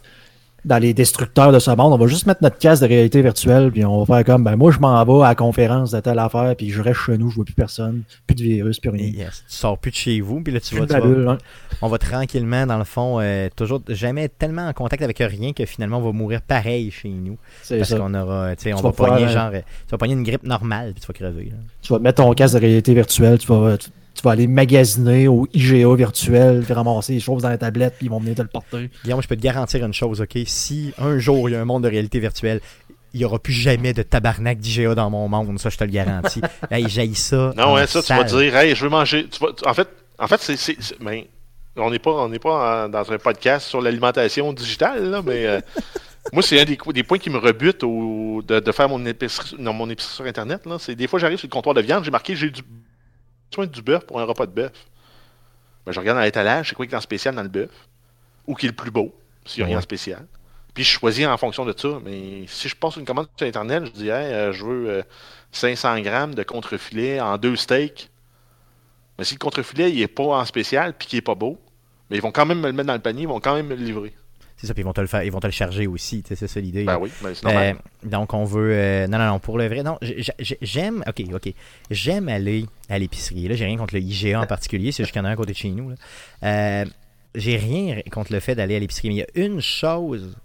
dans les destructeurs de ce monde? On va juste mettre notre casque de réalité virtuelle, puis on va faire comme, ben moi, je m'en vais à la conférence de telle affaire, puis je reste chez nous, je vois plus personne, plus de virus, plus rien. Yes. Tu sors plus de chez vous, puis là, tu vas, hein. on va tranquillement, dans le fond, euh, toujours jamais être tellement en contact avec rien que finalement, on va mourir pareil chez nous. Parce qu'on aura, tu sais, on va pogner euh, genre, euh, tu vas pogner une grippe normale, puis tu vas crever. là. Tu vas mettre ton casque de réalité virtuelle, tu vas, tu, tu vas aller magasiner au IGA virtuel, puis ramasser les choses dans la tablette, puis ils vont venir te le porter. Guillaume, je peux te garantir une chose, OK? Si un jour, il y a un monde de réalité virtuelle, il n'y aura plus jamais de tabarnak d'IGA dans mon monde, ça, je te le garantis. <laughs> hey, j'haïs ça. Non, ouais, ça, tu vas dire, hey, je veux manger. Tu vas- tu- en fait, en fait c'est. c'est- c'est- ben, on n'est pas, on n'est pas en- dans un podcast sur l'alimentation digitale, là, mais euh, <laughs> moi, c'est un des, points qui me rebute au, de, de faire mon épicerie, non, mon épicerie sur Internet. Là. C'est des fois, j'arrive sur le comptoir de viande, j'ai marqué j'ai du besoin du bœuf pour un repas de bœuf. Ben, je regarde dans l'étalage, c'est quoi qui est en spécial dans le bœuf, ou qui est le plus beau, s'il n'y a rien en spécial. Puis je choisis en fonction de ça. Mais si je passe une commande sur Internet, je dis, hey, euh, je veux euh, 500 grammes de contrefilet en deux steaks. Mais si le contrefilet il est pas en spécial puis qu'il est pas beau, mais ils vont quand même me le mettre dans le panier, ils vont quand même me le livrer. C'est ça, puis ils vont te le faire, ils vont te le charger aussi, c'est ça l'idée. Ben oui, ben c'est normal. Euh, donc on veut euh, non non non pour le vrai non j'aime ok ok j'aime aller à l'épicerie là j'ai rien contre le IGA en <laughs> particulier c'est juste qu'il y en a un à côté de chez nous là. Euh, j'ai rien contre le fait d'aller à l'épicerie mais il y a une chose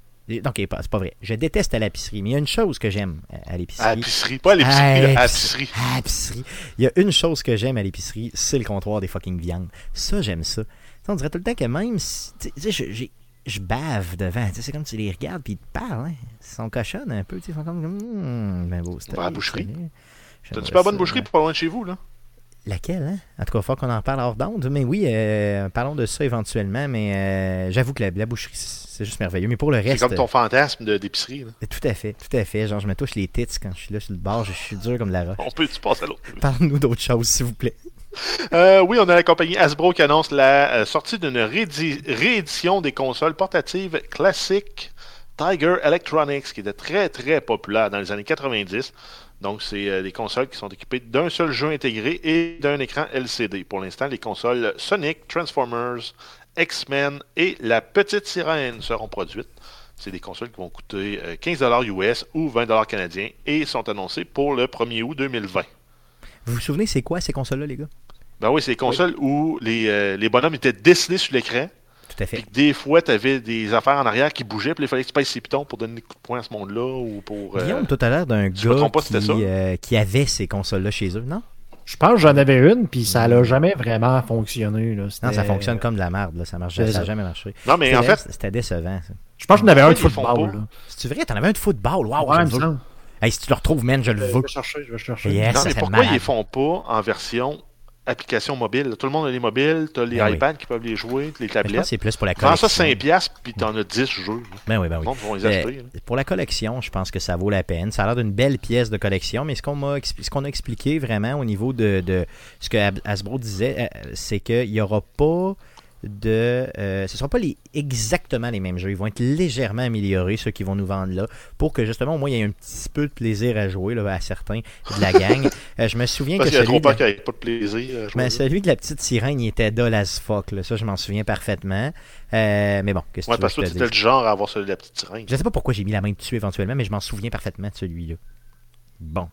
ok pas- c'est pas vrai je déteste à l'épicerie mais il y a une chose que j'aime à- à à l'épicerie l'épicerie, pas à l'épicerie, À l'épicerie. l'épicerie. à l'épicerie il y a une chose que j'aime à l'épicerie c'est le comptoir des fucking viandes ça j'aime ça on dirait tout le temps que même si tu sais je- j'ai je bave devant. Tu sais, c'est comme tu les regardes puis ils te parlent. Hein. Ils sont cochonnes un peu. tu sais, Ils font comme. Hum, ben beau à la boucherie. T'as une super bonne boucherie pas loin de chez vous, là? Laquelle, hein? En tout cas, il faut qu'on en parle hors d'onde. Mais oui, euh, parlons de ça éventuellement. Mais euh, j'avoue que la, la boucherie, c'est juste merveilleux. Mais pour le C'est reste. comme ton fantasme de- d'épicerie. là. euh, Tout à fait, tout à fait. Genre, je me touche les tits quand je suis là sur le bord. Je suis dur comme de la roche. On peut tu passer à l'autre? Parle-nous d'autre chose, s'il vous plaît. <laughs> Euh, oui, on a la compagnie Hasbro qui annonce la euh, sortie d'une réédi- réédition des consoles portatives classiques Tiger Electronics, qui était très très populaire dans les années 90. Donc, c'est des consoles qui sont équipées d'un seul jeu intégré et d'un écran LCD. Pour l'instant, les consoles Sonic, Transformers, X-Men et La Petite Sirène seront produites. C'est des consoles qui vont coûter 15 US ou 20 canadiens et sont annoncées pour le 1er août 2020. Vous vous souvenez, c'est quoi ces consoles-là, les gars? Ben oui, c'est des consoles où les, les bonhommes étaient dessinés sur l'écran tout à fait. des fois, tu avais des affaires en arrière qui bougeaient, puis il fallait que tu pèses ses pitons pour donner des coups de poing à ce monde-là. ou pour. Euh... Guillaume, tout à l'heure d'un gars qui, euh, qui, avait ces consoles-là chez eux, non? Je pense que j'en avais une, puis ça n'a jamais vraiment fonctionné. Là. Non, ça fonctionne comme de la merde. Là. Ça n'a jamais marché. Non, mais en fait. C'était décevant. Ça. Je pense que j'en avais un de football. C'est vrai, t'en avais un de football? Waouh, ouais, hey, si tu le retrouves, man, je le veux. Je vais chercher, je vais chercher. Yes, non, mais pourquoi ils font pas en version application mobile. Tout le monde a les mobiles, tu as les ben iPads qui peuvent les jouer, les tablettes. c'est plus pour la collection. Prends ça 5$ puis tu en as 10 jeux. Ben oui, ben oui. vont les acheter, euh, pour la collection, je pense que ça vaut la peine. Ça a l'air d'une belle pièce de collection, mais ce qu'on ce qu'on a expliqué vraiment au niveau de, de ce que Hasbro disait, euh, c'est qu'il n'y aura pas de. Euh, ce ne seront pas les, exactement les mêmes jeux. Ils vont être légèrement améliorés, ceux qui vont nous vendre là, pour que justement, au moins, il y ait un petit peu de plaisir à jouer là, à certains de la gang. <laughs> Euh, je me souviens Parce que. Parce qu'il y a n'y pas de plaisir. Mais celui de la petite sirène, il était dull as fuck. Là. Ça, je m'en souviens parfaitement. Euh, mais bon, qu'est-ce que ouais, parce que tu étais le genre à avoir celui de la petite sirène. Je ne sais pas pourquoi j'ai mis la main dessus éventuellement, mais je m'en souviens parfaitement de celui-là. Bon.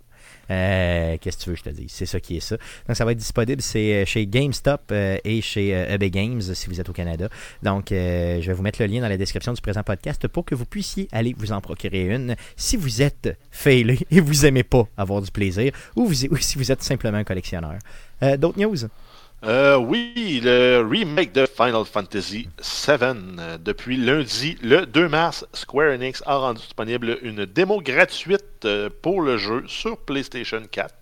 Euh, qu'est-ce que tu veux que je te dise? C'est ça qui est ça. Donc, ça va être disponible euh, chez GameStop euh, et chez EB Games si vous êtes au Canada. Donc, je vais vous mettre le lien dans la description du présent podcast pour que vous puissiez aller vous en procurer une si vous êtes failé et vous aimez pas avoir du plaisir ou, ou si vous êtes simplement un collectionneur. D'autres news? Euh, oui, le remake de Final Fantasy VII. Euh, depuis lundi, le 2 mars, Square Enix a rendu disponible une démo gratuite euh, pour le jeu sur PlayStation 4.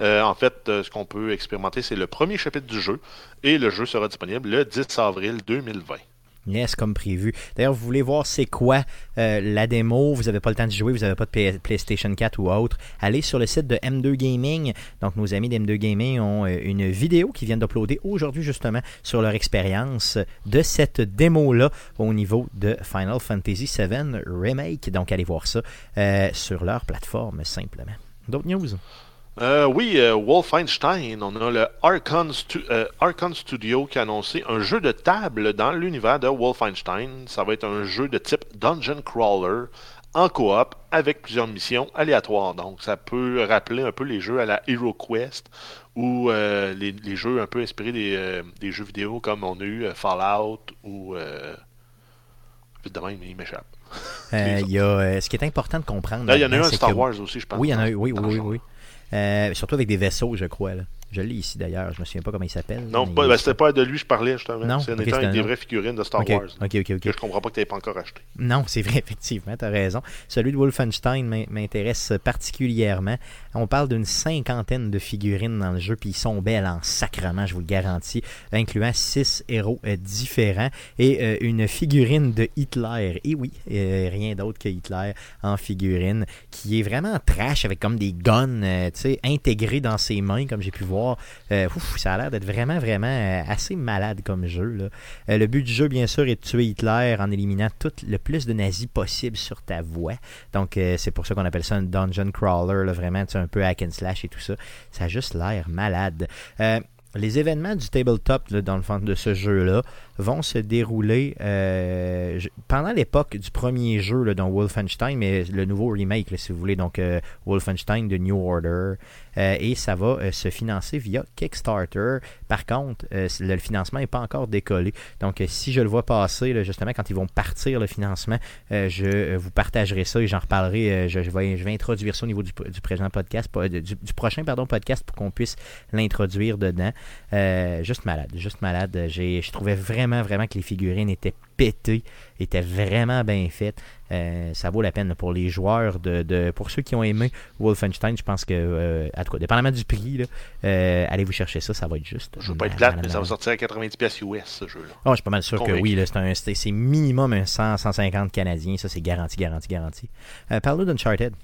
en fait, ce qu'on peut expérimenter, c'est le premier chapitre du jeu et le jeu sera disponible le 10 avril 2020. Yes, comme prévu. D'ailleurs, vous voulez voir c'est quoi euh, la démo, vous n'avez pas le temps de jouer, vous n'avez pas de PlayStation 4 ou autre, allez sur le site de M2 Gaming. Donc, nos amis d'M2 Gaming ont euh, une vidéo qui viennent d'uploader aujourd'hui justement sur leur expérience de cette démo-là au niveau de Final Fantasy VII Remake. Donc, allez voir ça euh, sur leur plateforme simplement. D'autres news? Euh, oui, euh, Wolfenstein, on a le Archon, euh, Studio qui a annoncé un jeu de table dans l'univers de Wolfenstein. Ça va être un jeu de type Dungeon Crawler en coop avec plusieurs missions aléatoires. Donc, ça peut rappeler un peu les jeux à la Hero Quest ou les, jeux un peu inspirés des, jeux vidéo comme on a eu Fallout ou. vite de même, il m'échappe. <laughs> Il y a, ce qui est important de comprendre. il y en a eu un Star Wars aussi, je pense. Oui, il y en a eu, oui, oui, oui. oui. Euh, surtout avec des vaisseaux, je crois. Là. Je l'ai ici d'ailleurs, je me souviens pas comment il s'appelle. Non, ben, c'était pas de lui que je parlais justement. C'est un étant avec des vraies figurines de Star Wars. Ok, ok, ok. Que je comprends pas que tu n'aies pas encore acheté. Non, c'est vrai, <laughs> effectivement, tu as raison. Celui de Wolfenstein m'intéresse particulièrement. On parle d'une cinquantaine de figurines dans le jeu, puis ils sont belles en sacrement, je vous le garantis, incluant six héros euh, différents et euh, une figurine de Hitler. Et oui, euh, rien d'autre que Hitler en figurine, qui est vraiment trash avec comme des guns intégrés dans ses mains, comme j'ai pu voir euh, ça a l'air d'être vraiment, vraiment euh, assez malade comme jeu. Euh, le but du jeu, bien sûr, est de tuer Hitler en éliminant le plus de nazis possible sur ta voie. Donc, c'est pour ça qu'on appelle ça un dungeon crawler, vraiment, un peu hack and slash et tout ça. Ça a juste l'air malade. les événements du tabletop dans le fond de ce jeu-là vont se dérouler pendant l'époque du premier jeu dans Wolfenstein, mais le nouveau remake, si vous voulez, donc Wolfenstein de New Order, et ça va euh, se financer via Kickstarter. Par contre, euh, le financement n'est pas encore décollé. Donc, si je le vois passer, justement, quand ils vont partir le financement, je vous partagerai ça et j'en reparlerai. Je, vais, je vais introduire ça au niveau du, présent podcast, du, prochain pardon, podcast pour qu'on puisse l'introduire dedans. juste malade, juste malade. Je trouvais vraiment, vraiment que les figurines étaient pétées, étaient vraiment bien faites. Euh, ça vaut la peine pour les joueurs, de, pour ceux qui ont aimé Wolfenstein. Je pense que, euh, à tout cas, dépendamment du prix, euh, allez vous chercher ça, ça va être juste. Je veux pas être plate, mais ça va sortir à 90$ US ce jeu-là. Oh, je suis pas mal sûr que oui. C'est minimum un 100, 150 canadiens. Ça, c'est garanti, garanti, garanti. parle-nous d'Uncharted.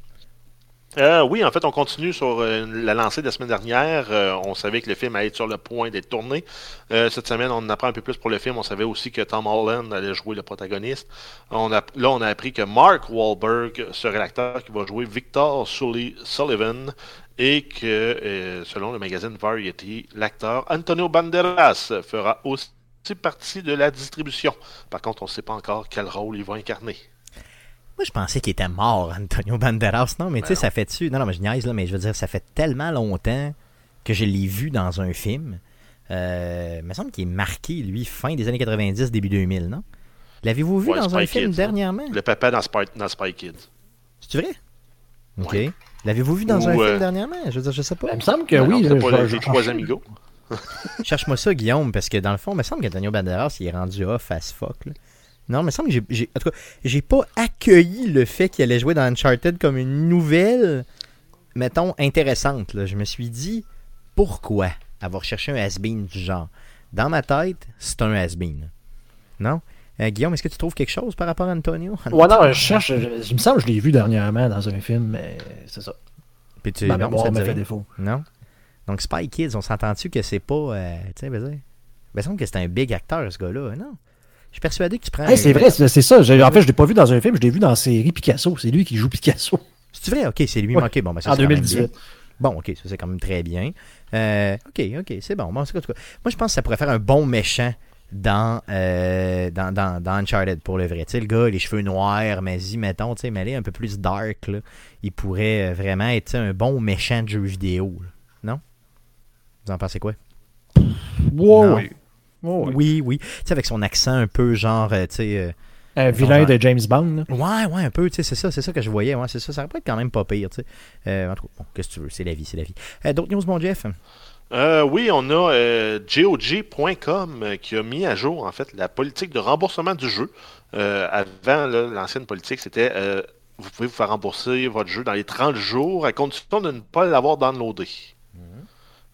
Euh, oui, en fait, on continue sur euh, la lancée de la semaine dernière. Euh, on savait que le film allait être sur le point d'être tourné. Cette semaine, on en apprend un peu plus pour le film. On savait aussi que Tom Holland allait jouer le protagoniste. Là, on a appris que Mark Wahlberg serait l'acteur qui va jouer Victor Sully Sullivan et que, selon le magazine Variety, l'acteur Antonio Banderas fera aussi partie de la distribution. Par contre, on ne sait pas encore quel rôle il va incarner. Moi, je pensais qu'il était mort, <laughs> Antonio Banderas. Non, mais tu sais, Ben ça fait dessus. Non, non, mais je niaise, là, mais je veux dire, ça fait tellement longtemps que je l'ai vu dans un film. Euh, il me semble qu'il est marqué, lui, fin des années 90, début 2000, non? L'avez-vous vu Ouais, dans Spy un film Kids, hein. dernièrement? Le papa dans Spy, dans Spy Kids. C'est vrai? Ok. Ouais. L'avez-vous vu dans Ou, un euh, film dernièrement? Je veux dire, je sais pas. Ben, il me semble que Ben oui. c'est pas je- les trois amigos. <laughs> Cherche-moi ça, Guillaume, parce que dans le fond, il me semble qu'Antonio Banderas, il est rendu off as fuck. là. Non, il me semble que j'ai-. En tout cas, j'ai pas accueilli le fait qu'il allait jouer dans Uncharted comme une nouvelle, mettons, intéressante. là. Je me suis dit, pourquoi avoir cherché un has-been du genre? Dans ma tête, c'est un has-been. Non? Euh, Guillaume, est-ce que tu trouves quelque chose par rapport à Antonio? Ouais, non, je cherche. je- il me semble que je l'ai vu dernièrement dans un film, mais c'est ça. Puis tu- Ma non, ça me fait rien? défaut. Non? Donc, Spy Kids, on s'entend-tu que c'est pas. euh, tu sais, il me semble que c'est un big acteur, ce gars-là. Non? Je suis persuadé que tu prends. Hey, c'est vrai, c'est c'est ça. En fait, je l'ai pas vu dans un film, je l'ai vu dans la série Picasso. C'est lui qui joue Picasso C'est vrai, ok, c'est lui. Ouais. Ok, bon, ben, ça, en c'est quand même 2018. bien. Bon, ok, ça c'est quand même très bien. Euh, ok, ok, c'est bon. Bon, en tout cas, moi, je pense que ça pourrait faire un bon méchant dans, euh, dans, dans, dans Uncharted pour le vrai. Tu sais, le gars, les cheveux noirs, mais y mettons, tu sais, mais aller un peu plus dark, là, il pourrait euh, vraiment être un bon méchant de jeu vidéo. là. Non? Vous en pensez quoi? Wow, Non. Oui. Oh, oui. Oui, oui. Tu sais, avec son accent un peu genre, euh, tu sais. euh, Un vilain de James Bond. là. Ouais, ouais, un peu, tu sais, c'est ça, c'est ça que je voyais, ouais, c'est ça, ça aurait pas être quand même pas pire, tu sais. Euh, en tout cas, bon, qu'est-ce que tu veux, c'est la vie, c'est la vie. Euh, D'autres news, mon Jeff? Euh, oui, on a euh, GOG.com euh, qui a mis à jour en fait la politique de remboursement du jeu. Euh, avant, l'ancienne politique, c'était euh, vous pouvez vous faire rembourser votre jeu dans les 30 jours à condition de ne pas l'avoir downloadé.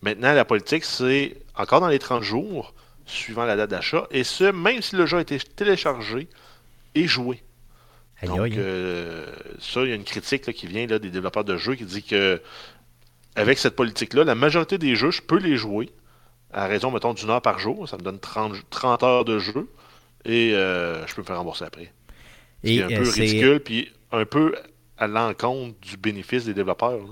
Maintenant, la politique, c'est encore dans les 30 jours, suivant la date d'achat, et ce, même si le jeu a été téléchargé et joué. Donc, euh, ça, il y a une critique là, qui vient là, des développeurs de jeux qui dit que avec cette politique-là, la majorité des jeux, je peux les jouer à raison, mettons, d'une heure par jour. Ça me donne 30, 30 heures de jeu et euh, je peux me faire rembourser après. C'est un euh, peu c'est- ridicule, puis un peu à l'encontre du bénéfice des développeurs. là.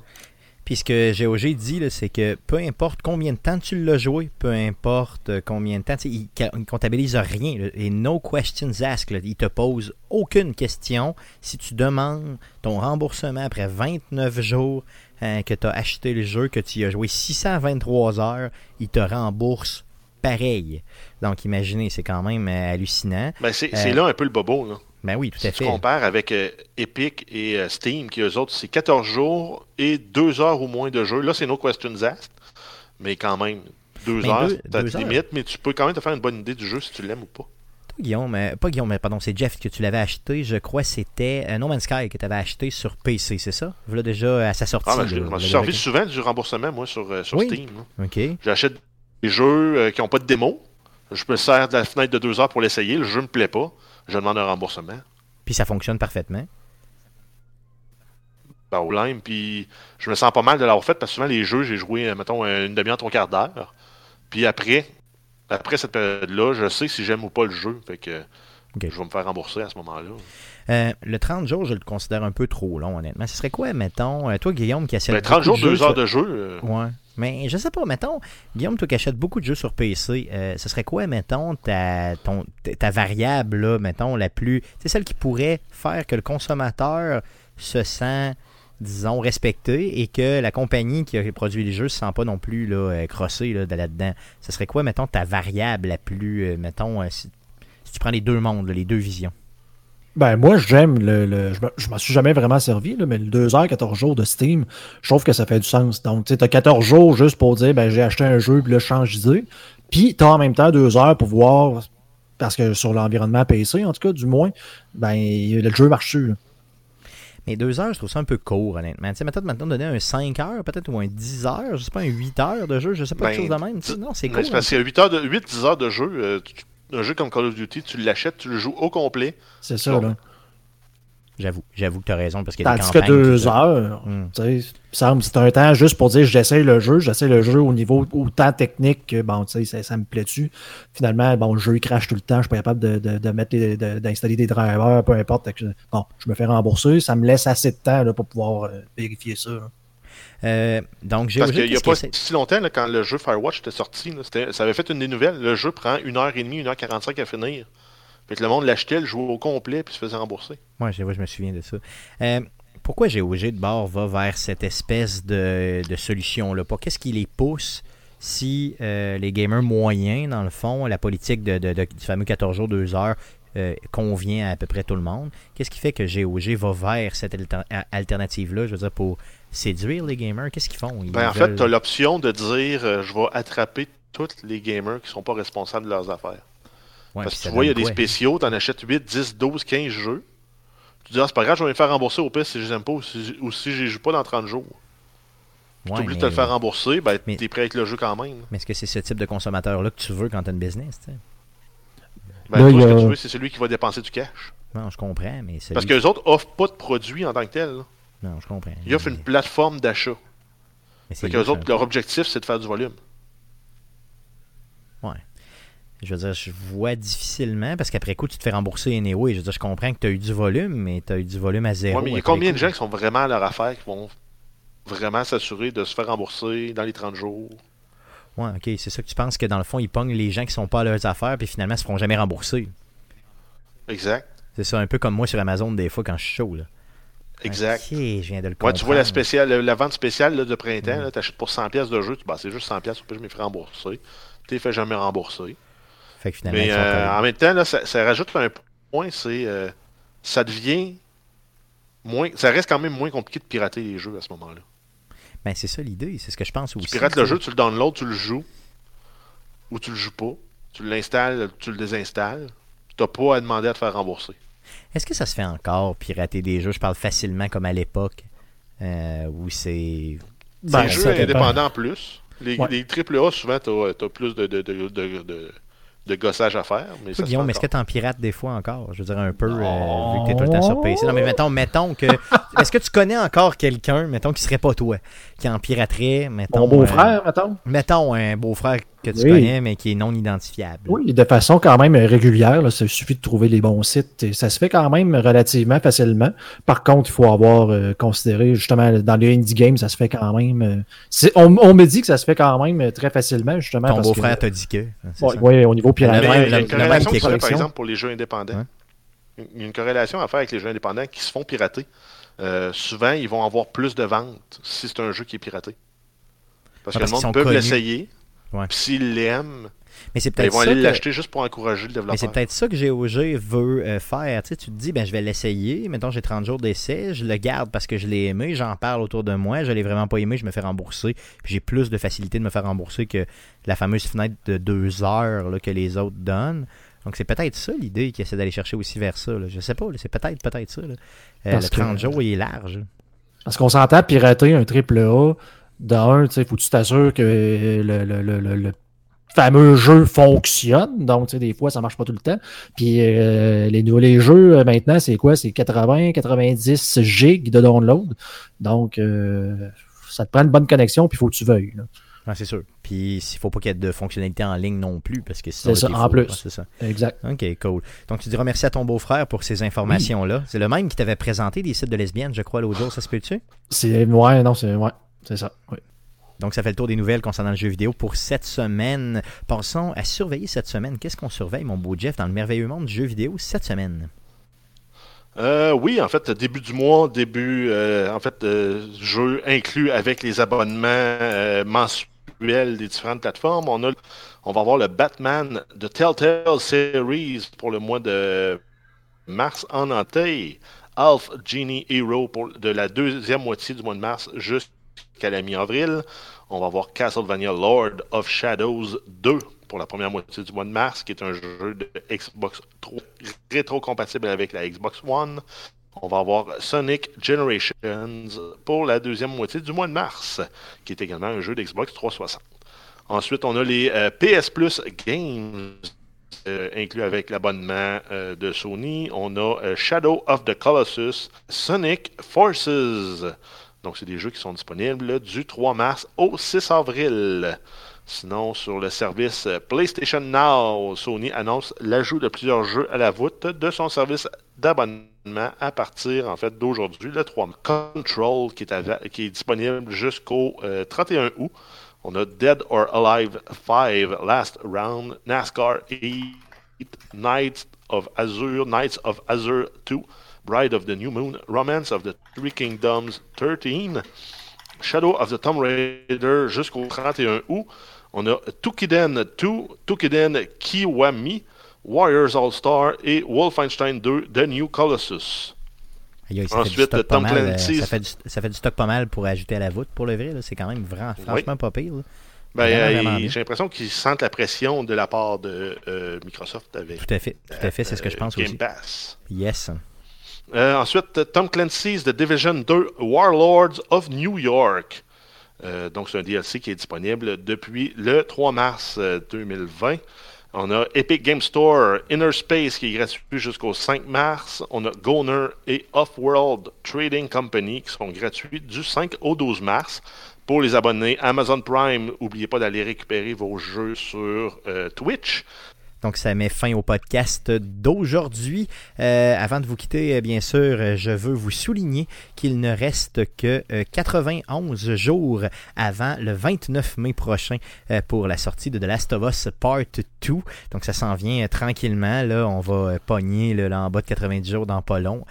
Puis ce que GOG dit, c'est que peu importe combien de temps tu l'as joué, peu importe euh, combien de temps, il, il comptabilise rien. là, et no questions asked. il te pose aucune question. Si tu demandes ton remboursement après 29 jours hein, que tu as acheté le jeu, que tu y as joué 623 heures, il te rembourse pareil. Donc imaginez, c'est quand même euh, hallucinant. Ben, c'est Euh, c'est là un peu le bobo. Là. Ben oui, tout Si à tu fait. compares avec euh, Epic et euh, Steam, qui eux autres, c'est 14 jours et 2 heures ou moins de jeu. Là, c'est no questions asked, mais quand même, 2 Mais heures, deux- c'est ta deux heures. limite, mais tu peux quand même te faire une bonne idée du jeu si tu l'aimes ou pas. Toi, Guillaume, euh, pas Guillaume, mais pardon, c'est Jeff que tu l'avais acheté. Je crois que c'était euh, No Man's Sky que tu avais acheté sur PC, c'est ça? Voilà déjà à sa sortie. Ah, ben, je m'en suis servi souvent du remboursement, moi, sur, euh, sur Oui. Steam. là. OK. J'achète des jeux euh, qui n'ont pas de démo. Je me sers de la fenêtre de 2 heures pour l'essayer. Le jeu me plaît pas. Je demande un remboursement. Puis ça fonctionne parfaitement. Pas au lime, puis je me sens pas mal de l'avoir fait parce que souvent les jeux, j'ai joué, euh, mettons, une demi-heure, trois quarts d'heure. Puis après, après cette période-là, je sais si j'aime ou pas le jeu. Fait que je vais me faire rembourser à ce moment-là. Euh, le 30 jours, je le considère un peu trop long, honnêtement. Ce serait quoi, mettons, euh, toi, Guillaume, qui achète. Ben, 30 jours, beaucoup de 2 jeux heures de jeu. euh, Ouais. Mais je sais pas, mettons, Guillaume, toi qui achètes beaucoup de jeux sur PC, euh, ce serait quoi, mettons, ta, ton, ta- ta variable, là, mettons, la plus. C'est celle qui pourrait faire que le consommateur se sent, disons, respecté et que la compagnie qui a produit les jeux se sent pas non plus là, crossée là, de là-dedans. Ce serait quoi, mettons, ta variable la plus. euh, mettons, si, si tu prends les deux mondes, là, les deux visions? Ben, moi, j'aime le. le- je me- je m'en suis jamais vraiment servi, là, mais le 2 heures, 14 jours de Steam, je trouve que ça fait du sens. Donc, tu sais, t'as 14 jours juste pour dire, ben, j'ai acheté un jeu, puis là, je change d'idée. Puis, t'as en même temps 2 heures pour voir, parce que sur l'environnement PC, en tout cas, du moins, ben, le jeu marche dessus. là. Mais deux heures, je trouve ça un peu court, honnêtement. Tu sais, peut-être maintenant donner un 5 heures, peut-être, ou un 10 heures, je sais pas, un 8 heures de jeu, je sais pas, quelque Ben, chose de même. tu sais. Non, c'est cool. c'est parce qu'il y a 8 heures de, 8-10 heures de jeu. euh, tu- un jeu comme Call of Duty, tu l'achètes, tu le joues au complet. C'est ça, là. J'avoue, j'avoue que tu as raison parce qu'il y a des Tandis que campagnes. deux heures, tu sais, semble c'est un temps juste pour dire j'essaie le jeu, j'essaie le jeu au niveau autant technique que bon, tu sais, ça, ça me plaît-tu. Finalement, bon, le jeu il crache tout le temps, je suis pas capable de, de, de mettre de- d'installer des drivers, peu importe. Bon, je me fais rembourser, ça me laisse assez de temps là, pour pouvoir euh, vérifier ça. là. Euh, donc, j'ai Parce qu'il n'y a pas si longtemps, là, quand le jeu Firewatch était sorti, là, ça avait fait une des nouvelles. Le jeu prend 1h30, 1h45 à finir. Fait que le monde l'achetait, le jouait au complet, puis se faisait rembourser. Moi, je, ouais, je me souviens de ça. Euh, pourquoi GOG de bord va vers cette espèce de, de solution-là? Qu'est-ce qui les pousse si euh, les gamers moyens, dans le fond, la politique de, de- de- du fameux 14 jours, 2 heures euh, convient à à peu près tout le monde? Qu'est-ce qui fait que GOG va vers cette alter- alternative-là, je veux dire, pour séduire les gamers? Qu'est-ce qu'ils font? Ils Ben, en veulent- fait, tu as l'option de dire euh, je vais attraper tous les gamers qui sont pas responsables de leurs affaires. Ouais, Parce que tu vois, il y a des spéciaux, tu en achètes 8, 10, 12, 15 jeux. Tu dis, ah, c'est pas grave, je vais me faire rembourser au pire si je les aime pas ou si, ou si je les joue pas dans 30 jours. Tu Ouais, oublies de te le faire rembourser, ben, mais- tu es prêt avec le jeu quand même. Mais est-ce que c'est ce type de consommateur-là que tu veux quand tu as une business? Ben, Là, toi, il y ce a- que tu veux, c'est celui qui va dépenser du cash. Non, je comprends, mais celui- Parce que les autres offrent pas de produits en tant que tel. Non, je comprends. Ils offrent une plateforme d'achat. Fait que les louche, autres, un leur objectif, c'est de faire du volume. Ouais. Je veux dire, je vois difficilement, parce qu'après coup, tu te fais rembourser anyway. Je veux dire, je comprends que tu as eu du volume, mais tu as eu du volume à zéro. Ouais, mais il y a combien coup. de gens qui sont vraiment à leur affaire, qui vont vraiment s'assurer de se faire rembourser dans les 30 jours? Ouais, ok, c'est ça que tu penses que dans le fond, ils pognent les gens qui sont pas à leurs affaires, puis finalement, ils se feront jamais rembourser. Exact. C'est ça, un peu comme moi sur Amazon, des fois, quand je suis chaud. Là. Exact. Ok, je viens de le Ouais, tu vois la, spéciale, la vente spéciale là, de printemps, tu achètes pour 100 pièces de jeu, tu bah, c'est juste 100 pièces, je me fais rembourser. Tu fait jamais rembourser. Fait que finalement, Mais euh, en même temps, là, ça, ça rajoute un point, c'est euh, ça devient moins. Ça reste quand même moins compliqué de pirater les jeux à ce moment-là. Ben, c'est ça l'idée, c'est ce que je pense Tu aussi. pirates tu le sais. jeu, tu le downloads, tu le joues, ou tu le joues pas. Tu l'installes, tu le désinstalles. Tu n'as pas à demander à te faire rembourser. Est-ce que ça se fait encore, pirater des jeux? Je parle facilement comme à l'époque, euh, où c'est. Ben, les jeux dépend. indépendants plus. Les, Ouais. les AAA, souvent, tu as, plus de, de, de, de, de- de gossage à faire. Mais ça Guillaume, fait est-ce que tu en pirates des fois encore? Je veux dire, un peu, euh, vu que tu es tout le temps sur PC. Non, mais mettons, mettons que. <laughs> Est-ce que tu connais encore quelqu'un, mettons, qui serait pas toi, qui en piraterait, mettons. Mon beau-frère, euh, mettons. mettons un beau-frère que tu Oui. connais, mais qui est non identifiable. Oui, de façon quand même régulière. Là, ça suffit de trouver les bons sites. Et ça se fait quand même relativement facilement. Par contre, il faut avoir euh, considéré, justement, dans les indie games, ça se fait quand même. euh, on, on me dit que ça se fait quand même très facilement, justement. Ton beau-frère t'a dit que. Ouais, ça? ouais, au niveau Le il y piratage. a- même- il y a le- une corrélation par exemple, pour les jeux indépendants. Il y a une corrélation à faire avec les jeux indépendants qui se font pirater. Euh, souvent, ils vont avoir plus de ventes si c'est un jeu qui est piraté. Parce Ah, que le monde peut l'essayer. Ouais. Puis s'ils l'aiment, Mais c'est ben, ils peut-être vont ça. aller que- l'acheter juste pour encourager le Mais développeur. c'est peut-être ça que GOG veut euh, faire. Tu, sais, tu te dis, ben, je vais l'essayer. Mettons, j'ai 30 jours d'essai. Je le garde parce que je l'ai aimé. J'en parle autour de moi. Je l'ai vraiment pas aimé. Je me fais rembourser. Puis j'ai plus de facilité de me faire rembourser que la fameuse fenêtre de deux heures là, que les autres donnent. Donc c'est peut-être ça l'idée qui essaie d'aller chercher aussi vers ça. Là. Je sais pas. C'est peut-être peut-être ça. là. Euh, le 30 que- jours, il est large. Parce qu'on s'entend pirater un triple A. D'un, tu sais, faut que tu t'assures que le, le, le, le- le fameux jeu fonctionne. Donc, tu sais, des fois, ça marche pas tout le temps. Puis euh, les, nouveaux- les jeux, euh, maintenant, c'est quoi? C'est 80, 90 gigs de download. Donc, euh, ça te prend une bonne connexion, puis il faut que tu veuilles. là. Ah, c'est sûr. Puis il faut pas qu'il y ait de fonctionnalité en ligne non plus. parce que sinon, C'est ça, en plus. C'est ça. Exact. OK, cool. Donc, tu diras merci à ton beau-frère pour ces informations-là. C'est le même qui t'avait présenté des sites de lesbiennes, je crois, l'autre jour. Ça se peut-tu? C'est ouais, non, c'est ouais, c'est ça. oui. Donc, ça fait le tour des nouvelles concernant le jeu vidéo pour cette semaine. Passons à surveiller cette semaine. Qu'est-ce qu'on surveille, mon beau Jeff, dans le merveilleux monde du jeu vidéo cette semaine? Euh, oui, en fait, début du mois, début, euh, en fait, euh, jeu inclus avec les abonnements euh, des différentes plateformes. On a, on va avoir le Batman de Telltale Series pour le mois de mars en entier. Alpha Genie Hero pour de la deuxième moitié du mois de mars jusqu'à la mi-avril. On va avoir Castlevania Lord of Shadows 2 pour la première moitié du mois de mars, qui est un jeu de Xbox 3 rétro-compatible avec la Xbox One. On va avoir Sonic Generations pour la deuxième moitié du mois de mars, qui est également un jeu d'Xbox 360. Ensuite, on a les euh, PS Plus Games inclus avec l'abonnement de Sony. On a Shadow of the Colossus, Sonic Forces. Donc, c'est des jeux qui sont disponibles du 3 mars au 6 avril. Sinon, sur le service PlayStation Now, Sony annonce l'ajout de plusieurs jeux à la voûte de son service d'abonnement à partir en fait d'aujourd'hui, le 3 mars. Control qui est, qui est disponible jusqu'au 31 euh, août. On a Dead or Alive 5, Last Round, NASCAR 8, Knights of Azure, Knights of Azure 2, Bride of the New Moon, Romance of the Three Kingdoms 13, Shadow of the Tomb Raider jusqu'au 31 août. On a Tukiden 2, Tukiden Kiwami, Warriors All-Star et Wolfenstein 2 The New Colossus. Ensuite, Tom Clancy. Ça fait, du, ça fait, du, stock pas mal pour ajouter à la voûte pour le vrai. C'est quand même vraiment, franchement pas pire. Ben, euh, j'ai l'impression qu'ils sentent la pression de la part de euh, Microsoft avec. Tout à fait, tout à fait, c'est ce que je pense Game aussi. Pass. Yes. Euh, ensuite, Tom Clancy's The Division 2 Warlords of New York. Euh, donc, c'est un DLC qui est disponible depuis le 3 mars 2020. Euh, On a Epic Game Store Inner Space qui est gratuit jusqu'au 5 mars. On a Goner et Off-World Trading Company qui sont gratuits du 5 au 12 mars. Pour les abonnés Amazon Prime, n'oubliez pas d'aller récupérer vos jeux sur Twitch. Donc, ça met fin au podcast d'aujourd'hui. Euh, avant de vous quitter, euh, bien sûr, euh, je veux vous souligner qu'il ne reste que 91 jours avant le 29 mai prochain pour la sortie de The Last of Us Part 2. Donc, ça s'en vient tranquillement. Là, on va pogner là, en bas de 90 jours dans pas long.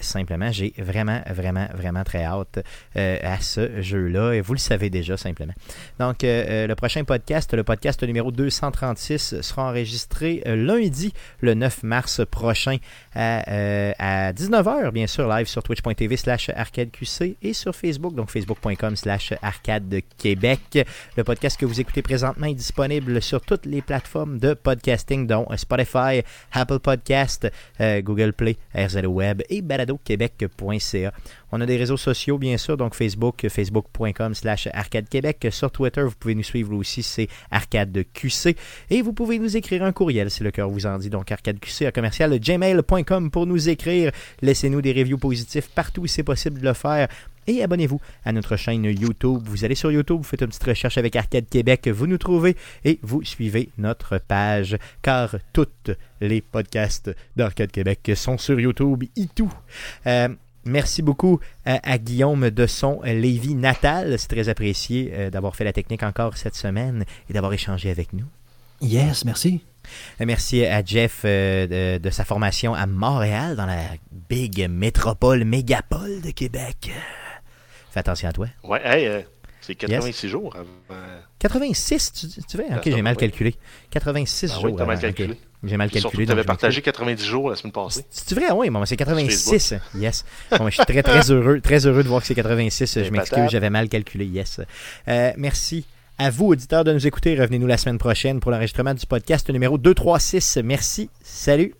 simplement, j'ai vraiment, vraiment, vraiment très hâte à ce jeu-là. Et vous le savez déjà, simplement. Donc, le prochain podcast, le podcast numéro 236, sera enregistré euh, lundi, le 9 mars prochain, à, 19h, euh, bien sûr, live sur twitch.tv slash arcadeqc et sur Facebook, donc facebook.com slash arcade Québec. Le podcast que vous écoutez présentement est disponible sur toutes les plateformes de podcasting, dont Spotify, Apple Podcast, euh, Google Play, RZO Web et baladoquebec.ca. On a des réseaux sociaux, bien sûr, donc Facebook, facebook.com slash Arcade Québec. Sur Twitter, vous pouvez nous suivre aussi, c'est Arcade QC. Et vous pouvez nous écrire un courriel, si le cœur vous en dit. Donc, arcadeqc à commercial gmail.com pour nous écrire. Laissez-nous des reviews positifs partout où c'est possible de le faire et abonnez-vous à notre chaîne YouTube. Vous allez sur YouTube, vous faites une petite recherche avec Arcade Québec, vous nous trouvez et vous suivez notre page car toutes les podcasts d'Arcade Québec sont sur YouTube et tout. Euh, Merci beaucoup euh, à, Guillaume de son Lévis natal. C'est très apprécié euh, d'avoir fait la technique encore cette semaine et d'avoir échangé avec nous. Yes, merci. Euh, merci à Jeff de, sa formation à Montréal, dans la big métropole, mégapole de Québec. Fais attention à toi. Ouais, c'est 86 jours 86, tu, tu veux? Ok, j'ai mal calculé. 86 ah, jours. Oui, mal calculé. J'ai mal calculé. Tu avais partagé 90 jours la semaine passée. C'est vrai, oui, bon, c'est 86. Yes. Bon, je suis très, très <laughs> heureux, très heureux de voir que c'est 86. Je m'excuse, j'avais mal calculé. Yes. Euh, merci à vous, auditeurs, de nous écouter. Revenez-nous la semaine prochaine pour l'enregistrement du podcast numéro 236. Merci. Salut.